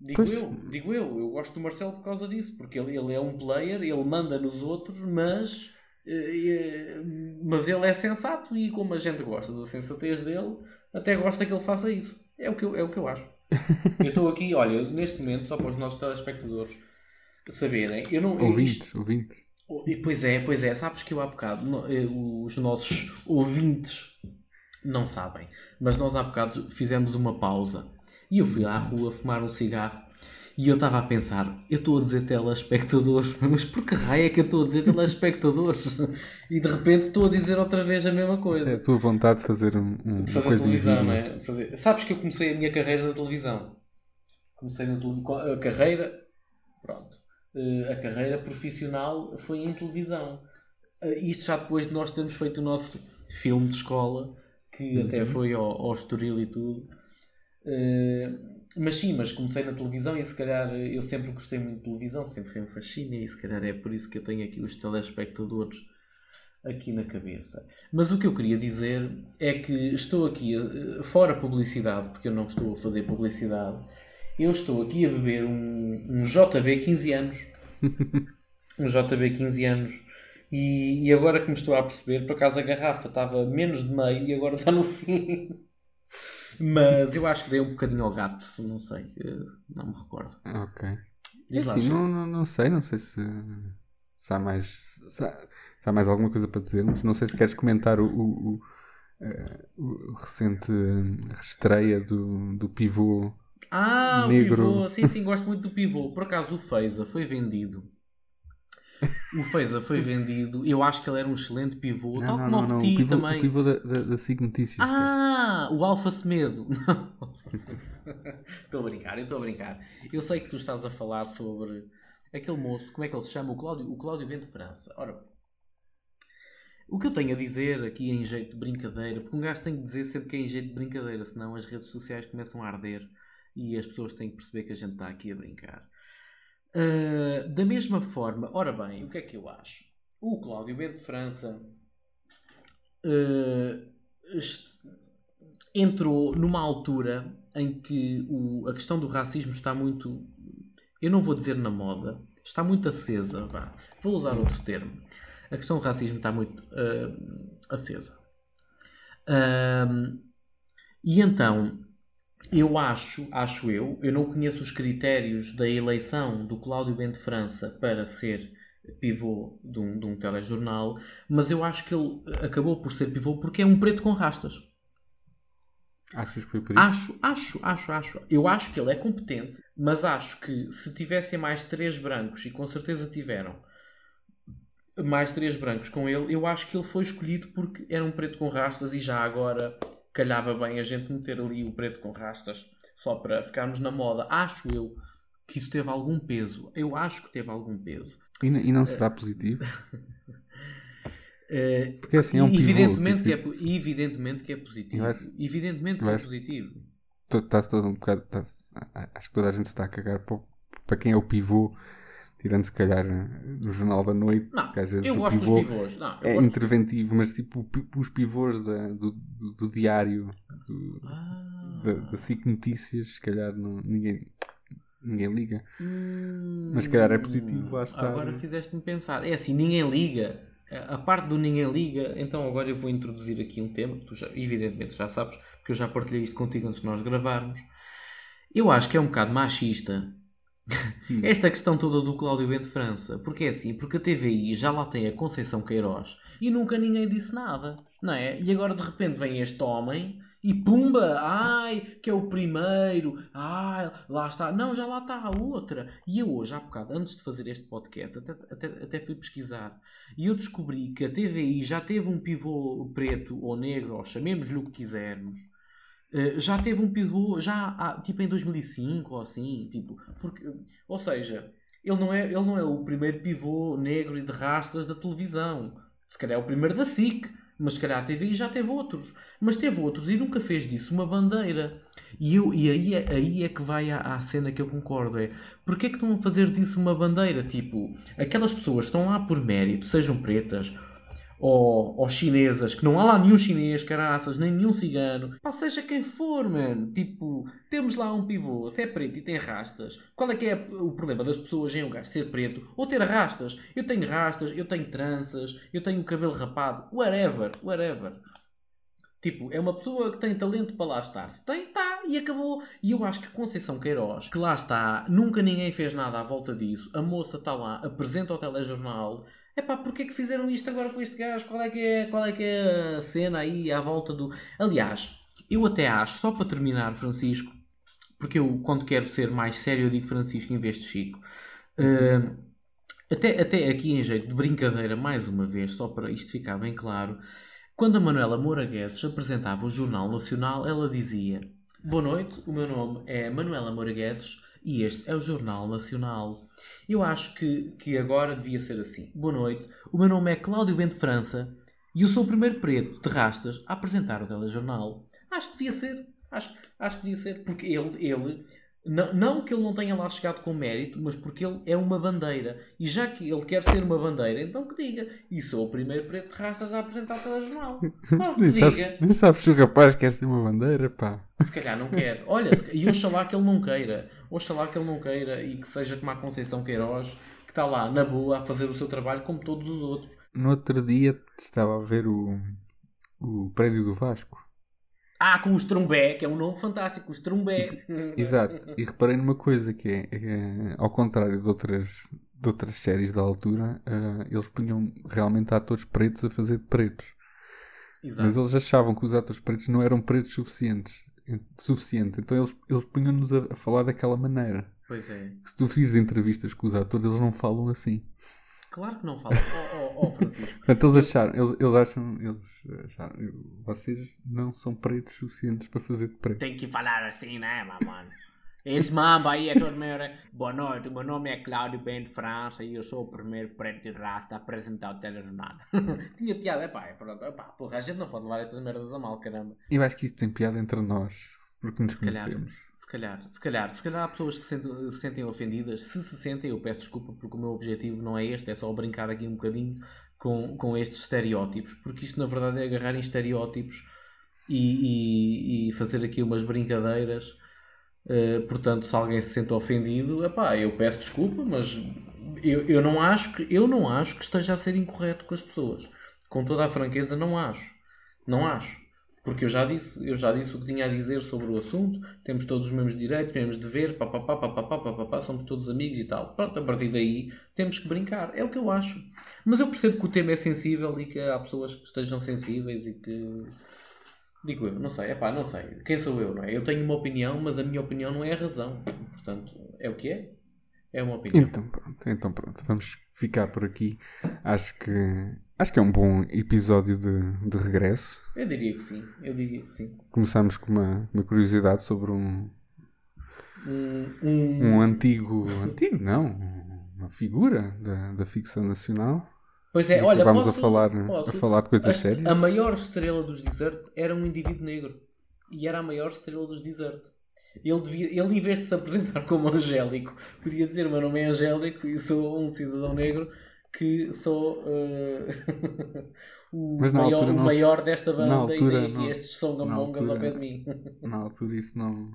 Digo pois. eu, digo eu, eu gosto do Marcelo por causa disso, porque ele, ele é um player, ele manda nos outros, mas, eh, mas ele é sensato e como a gente gosta da sensatez dele, até gosta que ele faça isso. É o que eu, é o que eu acho. eu estou aqui, olha, neste momento, só para os nossos telespectadores saberem, eu não. Ouvintes, ouvintes. Pois é, pois é, sabes que eu há bocado, eh, os nossos ouvintes não sabem, mas nós há bocado fizemos uma pausa e eu fui à rua fumar um cigarro e eu estava a pensar, eu estou a dizer telespectadores, mas por que raio é que eu estou a dizer telespectadores? E de repente estou a dizer outra vez a mesma coisa. É a tua vontade de fazer, um, um, de fazer uma coisa televisão, não é? Fazer... Sabes que eu comecei a minha carreira na televisão. Comecei na tele... a carreira, pronto, eh, a carreira profissional foi em televisão. Eh, isto já depois de nós termos feito o nosso filme de escola, que uhum. até foi ao, ao Estoril e tudo. Uh, mas sim, mas comecei na televisão e se calhar eu sempre gostei muito de televisão, sempre foi um fascínio e se calhar é por isso que eu tenho aqui os telespectadores aqui na cabeça. Mas o que eu queria dizer é que estou aqui, uh, fora publicidade, porque eu não estou a fazer publicidade, eu estou aqui a beber um, um JB 15 anos. um JB 15 anos. E, e agora que me estou a perceber, por acaso a garrafa estava menos de meio e agora está no fim. Mas eu acho que dei um bocadinho ao gato, não sei, não me recordo. Ok. Diz é assim, não, não, não, sei, não sei se, se há mais. Se há, se há, mais alguma coisa para dizer, mas não sei se queres comentar o, o, o, uh, o recente estreia do, do pivô. Ah, negro. o pivô, sim, sim, gosto muito do pivô. Por acaso o Feiza foi vendido o Feza foi vendido. Eu acho que ele era um excelente pivô. Não, tal não, como não, o Petit pivô, também. O pivô da, da, da SIG Notícias. Ah, o Alfa Semedo. estou a brincar, eu estou a brincar. Eu sei que tu estás a falar sobre aquele moço, como é que ele se chama? O Cláudio, o Cláudio Bento França. Ora, o que eu tenho a dizer aqui em jeito de brincadeira, porque um gajo tem que dizer sempre que é em jeito de brincadeira, senão as redes sociais começam a arder e as pessoas têm que perceber que a gente está aqui a brincar. Uh, da mesma forma, ora bem, o que é que eu acho? O Cláudio Bento França uh, entrou numa altura em que o, a questão do racismo está muito, eu não vou dizer na moda, está muito acesa. Vá. Vou usar outro termo. A questão do racismo está muito uh, acesa. e então eu acho, acho eu, eu não conheço os critérios da eleição do Cláudio Bento França para ser pivô de um, de um telejornal, mas eu acho que ele acabou por ser pivô porque é um preto com rastas. Achas que foi por isso? Acho, acho, acho, acho. Eu acho que ele é competente, mas acho que se tivessem mais três brancos, e com certeza tiveram mais três brancos com ele, eu acho que ele foi escolhido porque era um preto com rastas e já agora calhava bem a gente meter ali o preto com rastas só para ficarmos na moda. Acho eu que isso teve algum peso. Eu acho que teve algum peso. E, e não será positivo? Porque assim é um evidentemente, pivô, que é, evidentemente que é positivo. Acho, evidentemente que é positivo. Está-se todo um bocado. acho que toda a gente está a cagar para, para quem é o pivô tirando se calhar no Jornal da Noite, não, que às vezes eu o gosto pivô dos pivôs. Não, é interventivo, mas tipo os pivôs da, do, do, do, diário do, ah. da, da SIC Notícias, se calhar não, ninguém, ninguém liga. Hum, mas se calhar é positivo lá está. Agora fizeste-me pensar. É assim, ninguém liga. A parte do ninguém liga, então agora eu vou introduzir aqui um tema que tu já, evidentemente já sabes, porque eu já partilhei isto contigo antes de nós gravarmos. Eu acho que é um bocado machista esta questão toda do Cláudio Bento França. Porque é assim, porque a TVI já lá tem a Conceição Queiroz e nunca ninguém disse nada, não é? E agora de repente vem este homem e pumba, ai, que é o primeiro, ai, lá está. Não, já lá está a outra. E eu hoje, há bocado, antes de fazer este podcast, até, até, até fui pesquisar e eu descobri que a TVI já teve um pivô preto ou negro, ou chamemos-lhe o que quisermos, já teve um pivô, já tipo em 2005 ou assim, tipo, porque, ou seja, ele não, é, ele não é o primeiro pivô negro e de rastas da televisão. Se calhar é o primeiro da SIC, mas se calhar a TVI já teve outros. Mas teve outros e nunca fez disso uma bandeira. E, eu, e aí, é, aí é que vai à cena que eu concordo. É, porque é que estão a fazer disso uma bandeira? Tipo, aquelas pessoas estão lá por mérito, sejam pretas ou, ou chinesas, que não há lá nenhum chinês, caraças, nem nenhum cigano, pá, seja quem for, mano. Tipo, temos lá um pivô, se é preto e tem rastas, qual é que é o problema das pessoas em um gajo ser preto ou ter rastas? Eu tenho rastas, eu tenho tranças, eu tenho cabelo rapado, whatever, whatever. Tipo, é uma pessoa que tem talento para lá estar. Se tem, está, e acabou. E eu acho que Conceição Queiroz, que lá está, nunca ninguém fez nada à volta disso. A moça está lá, apresenta o telejornal, é pá, porque é que fizeram isto agora com este gajo? Qual é que é, qual é, que é a cena aí à volta do. Aliás, eu até acho, só para terminar, Francisco, porque eu, quando quero ser mais sério, eu digo Francisco em vez de Chico. Uh, até, até aqui em jeito de brincadeira, mais uma vez, só para isto ficar bem claro, quando a Manuela Moura Guedes apresentava o Jornal Nacional, ela dizia: Boa noite, o meu nome é Manuela Moura Guedes e este é o Jornal Nacional. Eu acho que, que agora devia ser assim. Boa noite, o meu nome é Cláudio Bento França e eu sou o primeiro preto de rastas a apresentar o telejornal. Acho que devia ser. Acho, acho que devia ser. Porque ele, ele não, não, que ele não tenha lá chegado com mérito, mas porque ele é uma bandeira. E já que ele quer ser uma bandeira, então que diga. E sou o primeiro preto de rastas a apresentar telejornal. Mas nem, sabes, nem sabes se o rapaz quer ser uma bandeira, pá. Se calhar não quer. Olha, e oxalá que ele não queira. Oxalá que ele não queira e que seja como a Conceição Queiroz, que está lá na boa a fazer o seu trabalho como todos os outros. No outro dia estava a ver o, o prédio do Vasco. Ah, com o Strumbé, que é um nome fantástico, o Strumbé. Exato. E reparei numa coisa que é, é ao contrário de outras, de outras séries da altura, uh, eles punham realmente atores pretos a fazer de pretos. Exato. Mas eles achavam que os atores pretos não eram pretos suficientes. Suficiente. Então eles, eles punham-nos a, a, falar daquela maneira. Pois é. Se tu fiz entrevistas com os atores, eles não falam assim. Claro que não fala. oh, oh, oh, Francisco. Portanto, eles acharam, eles, eles acham, eles acharam, vocês não são pretos suficientes para fazer de preto. Tem que falar assim, né, mano? Esse mamba aí é todo meu. Boa noite, o meu nome é Cláudio Bento França e eu sou o primeiro preto de raça a apresentar o telejornal. Tinha piada, é pá, é pronto. Epá, porra, a gente não pode levar estas merdas a mal, caramba. Eu acho que isso tem piada entre nós, porque nos se conhecemos. Calhar calhar, se calhar, se calhar há pessoas que se sentem, se sentem ofendidas. Se se sentem, eu peço desculpa porque o meu objetivo não é este, é só brincar aqui um bocadinho com, com estes estereótipos, porque isto na verdade é agarrar em estereótipos e, e, e fazer aqui umas brincadeiras. Uh, portanto, se alguém se sente ofendido, epá, eu peço desculpa, mas eu, eu, não acho que, eu não acho que esteja a ser incorreto com as pessoas. Com toda a franqueza, não acho. Não acho. Porque eu já disse, eu já disse o que tinha a dizer sobre o assunto, temos todos os mesmos direitos, mesmos deveres, papapá, papapá, papapá, somos todos amigos e tal. Pronto, a partir daí temos que brincar. É o que eu acho. Mas eu percebo que o tema é sensível e que há pessoas que estejam sensíveis e que. Digo eu, não sei, é pá, não sei. Quem sou eu, não é? Eu tenho uma opinião, mas a minha opinião não é a razão. Portanto, é o que é. É uma opinião. Então pronto, então pronto, vamos ficar por aqui. Acho que acho que é um bom episódio de, de regresso. Eu diria que sim, eu diria que sim. Começamos com uma, uma curiosidade sobre um um, um... um antigo antigo não, uma figura da, da ficção nacional. Pois é, olha, vamos a falar posso, a falar de coisas a, sérias. A maior estrela dos Desert era um indivíduo negro e era a maior estrela dos Desert. Ele, devia, ele, em vez de se apresentar como Angélico, podia dizer: O meu nome é Angélico e sou um cidadão negro que sou uh, o, maior, altura, o maior desta banda altura, e, não, estes são gamongas ao pé de mim. Na altura isso não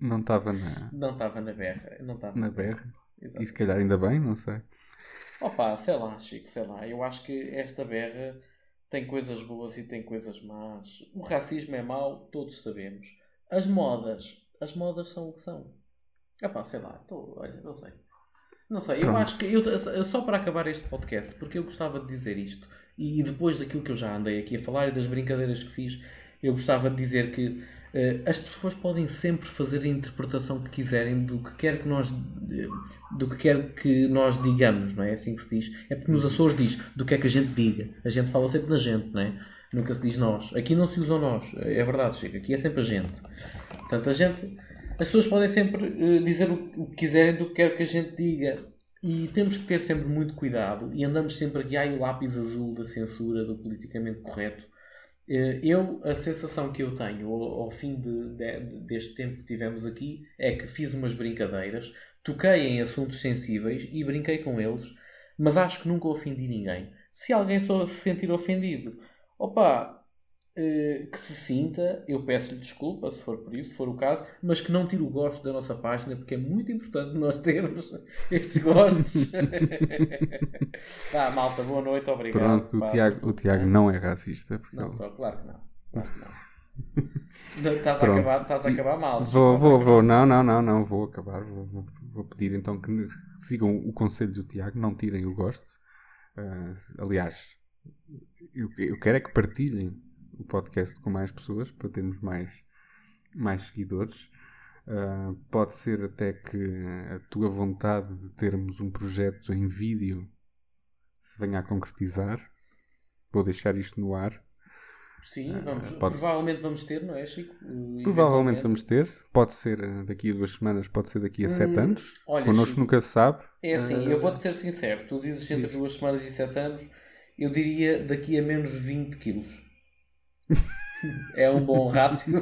não estava na. Não estava na berra. Não estava na berra. E se calhar ainda bem, não sei. Opa, sei lá, Chico, sei lá. Eu acho que esta berra tem coisas boas e tem coisas más. O racismo é mau, todos sabemos. As modas as modas são o que são. Pá, sei lá, tô, olha, não sei. Não sei, Pronto. eu acho que eu, só para acabar este podcast, porque eu gostava de dizer isto, e depois daquilo que eu já andei aqui a falar e das brincadeiras que fiz, eu gostava de dizer que uh, as pessoas podem sempre fazer a interpretação que quiserem do que quer que nós do que quer que nós digamos, não é? é assim que se diz. É porque nos Açores diz do que é que a gente diga. A gente fala sempre na gente, não é? Nunca se diz nós. Aqui não se usa nós. É verdade, Chico. Aqui é sempre a gente. Portanto, a gente as pessoas podem sempre uh, dizer o que quiserem do que quer que a gente diga. E temos que ter sempre muito cuidado. E andamos sempre aqui, ai, o lápis azul da censura, do politicamente correto. Uh, eu, a sensação que eu tenho ao, ao fim de, de, deste tempo que tivemos aqui é que fiz umas brincadeiras, toquei em assuntos sensíveis e brinquei com eles, mas acho que nunca ofendi ninguém. Se alguém só se sentir ofendido, opa, que se sinta, eu peço-lhe desculpa se for por isso, se for o caso, mas que não tire o gosto da nossa página, porque é muito importante nós termos esses gostos. tá, malta, boa noite, obrigado. Pronto, o Tiago, o Tiago não é racista. Não, só, claro que não. Claro que não. Estás a, acabar, estás a acabar mal. Vou, vou, vou. Não, não, não, não. Vou acabar. Vou, vou, vou, pedir então que sigam o conselho do Tiago, não tirem o gosto. Uh, aliás, eu, eu quero é que partilhem o podcast com mais pessoas para termos mais, mais seguidores. Uh, pode ser até que a tua vontade de termos um projeto em vídeo se venha a concretizar. Vou deixar isto no ar. Sim, vamos, uh, provavelmente vamos ter, não é, Chico? Provavelmente vamos ter. Pode ser daqui a duas semanas, pode ser daqui a hum, sete anos. Olha, Connosco Chico, nunca se sabe. É assim, uh... eu vou-te ser sincero. Tu dizes entre duas semanas e sete anos, eu diria daqui a menos 20 quilos. É um bom rácio.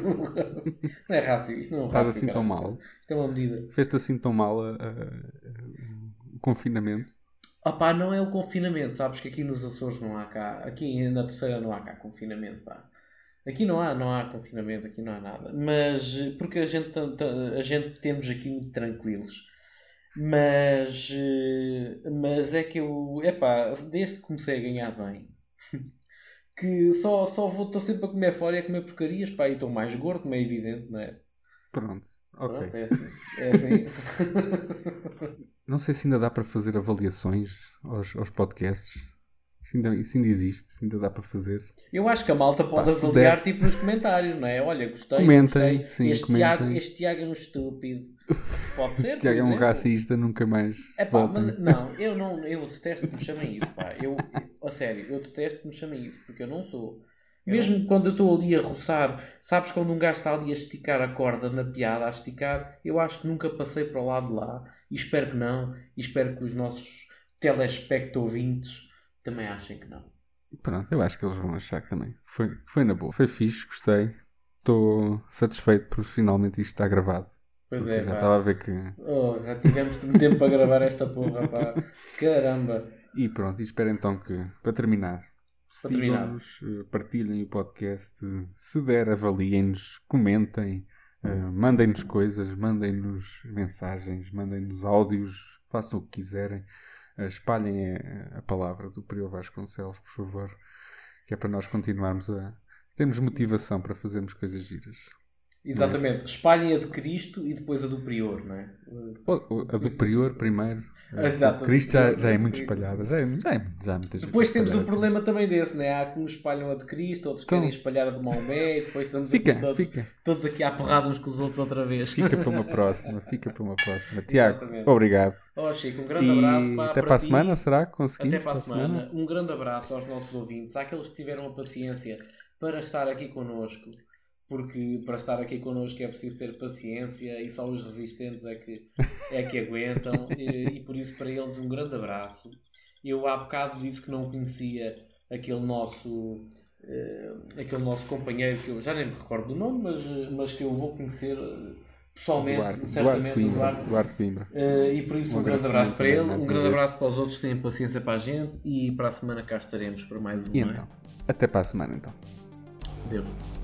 Não é rácio, isto não é um rácio. Estás assim tão mal. Isto é uma medida. Fez-te assim tão mal o confinamento? Opá, não é o confinamento, sabes que aqui nos Açores não há cá, aqui na terceira não há cá confinamento, pá. Aqui não há, não há confinamento, aqui não há nada. Mas, porque a gente, a gente temos aqui muito tranquilos. Mas, mas é que eu, epá, desde que comecei a ganhar bem, que só, só vou, estou sempre a comer fora e a comer porcarias, pá, e estou mais gordo, como é evidente, não é? Pronto, ok. Pronto, é assim. É assim. não sei se ainda dá para fazer avaliações aos, aos podcasts. Isso ainda, isso ainda existe, ainda dá para fazer. Eu acho que a malta pode Pá, avaliar der... tipo nos comentários, não é? Olha, gostei, comentem, gostei. Sim, este, comentem. Tiago, este Tiago é um estúpido. Pode ser. Tiago é um racista, nunca mais. É pá, mas não, eu não, eu detesto que me chamem isso, pá. Eu, a sério, eu detesto que me chamem isso, porque eu não sou. Mesmo não... quando eu estou ali a roçar, sabes quando um gajo está ali a esticar a corda na piada, a esticar, eu acho que nunca passei para o lado de lá, e espero que não, e espero que os nossos telespecto ouvintes também achem que não. Pronto, eu acho que eles vão achar que também. Foi, foi na boa, foi fixe, gostei. Estou satisfeito por finalmente isto estar gravado. Pois é, já estava a ver que. Oh, já tivemos tempo para gravar esta porra, pá. Caramba! E pronto, e espero então que, para terminar, para terminar. Eh, partilhem o podcast, se der, avaliem-nos, comentem, uh, mandem-nos coisas, mandem-nos mensagens, mandem-nos áudios, façam o que quiserem. Uh, espalhem a, a, palavra do Prior Vasconcelos, por favor, que é para nós continuarmos a. Temos motivação para fazermos coisas giras. Exatamente. É? Espalhem a de Cristo e depois a do Prior, não é? A do Prior primeiro. Exato. A de Cristo já, já é muito espalhada. Já é, já é, já é Depois temos o problema também desse, não é? Há que uns espalham a de Cristo, outros então, querem espalhar a de Maomé, depois estamos fica, aqui todos, fica. todos aqui a porrada uns com os outros outra vez. Fica para uma próxima, fica para uma próxima. Tiago, Exatamente. obrigado. Oh, Chico, um grande abraço para, até para, para a ti. semana, será que conseguimos? Até para a semana. semana. Um grande abraço aos nossos ouvintes, àqueles que tiveram a paciência para estar aqui connosco porque para estar aqui connosco é preciso ter paciência e só os resistentes é que, é que aguentam e, e, por isso para eles um grande abraço. Eu há bocado disse que não conhecia aquele nosso uh, aquele nosso companheiro que eu já nem me recordo do nome, mas, mas que eu vou conhecer eh, pessoalmente, Duarte, certamente, Duarte Coimbra. Duarte Coimbra. Uh, e por isso um, um grande abraço para ele, um grande abraço para os outros que têm paciência para a gente e para a semana cá estaremos para mais um. E é? então, até para a semana então. Deus.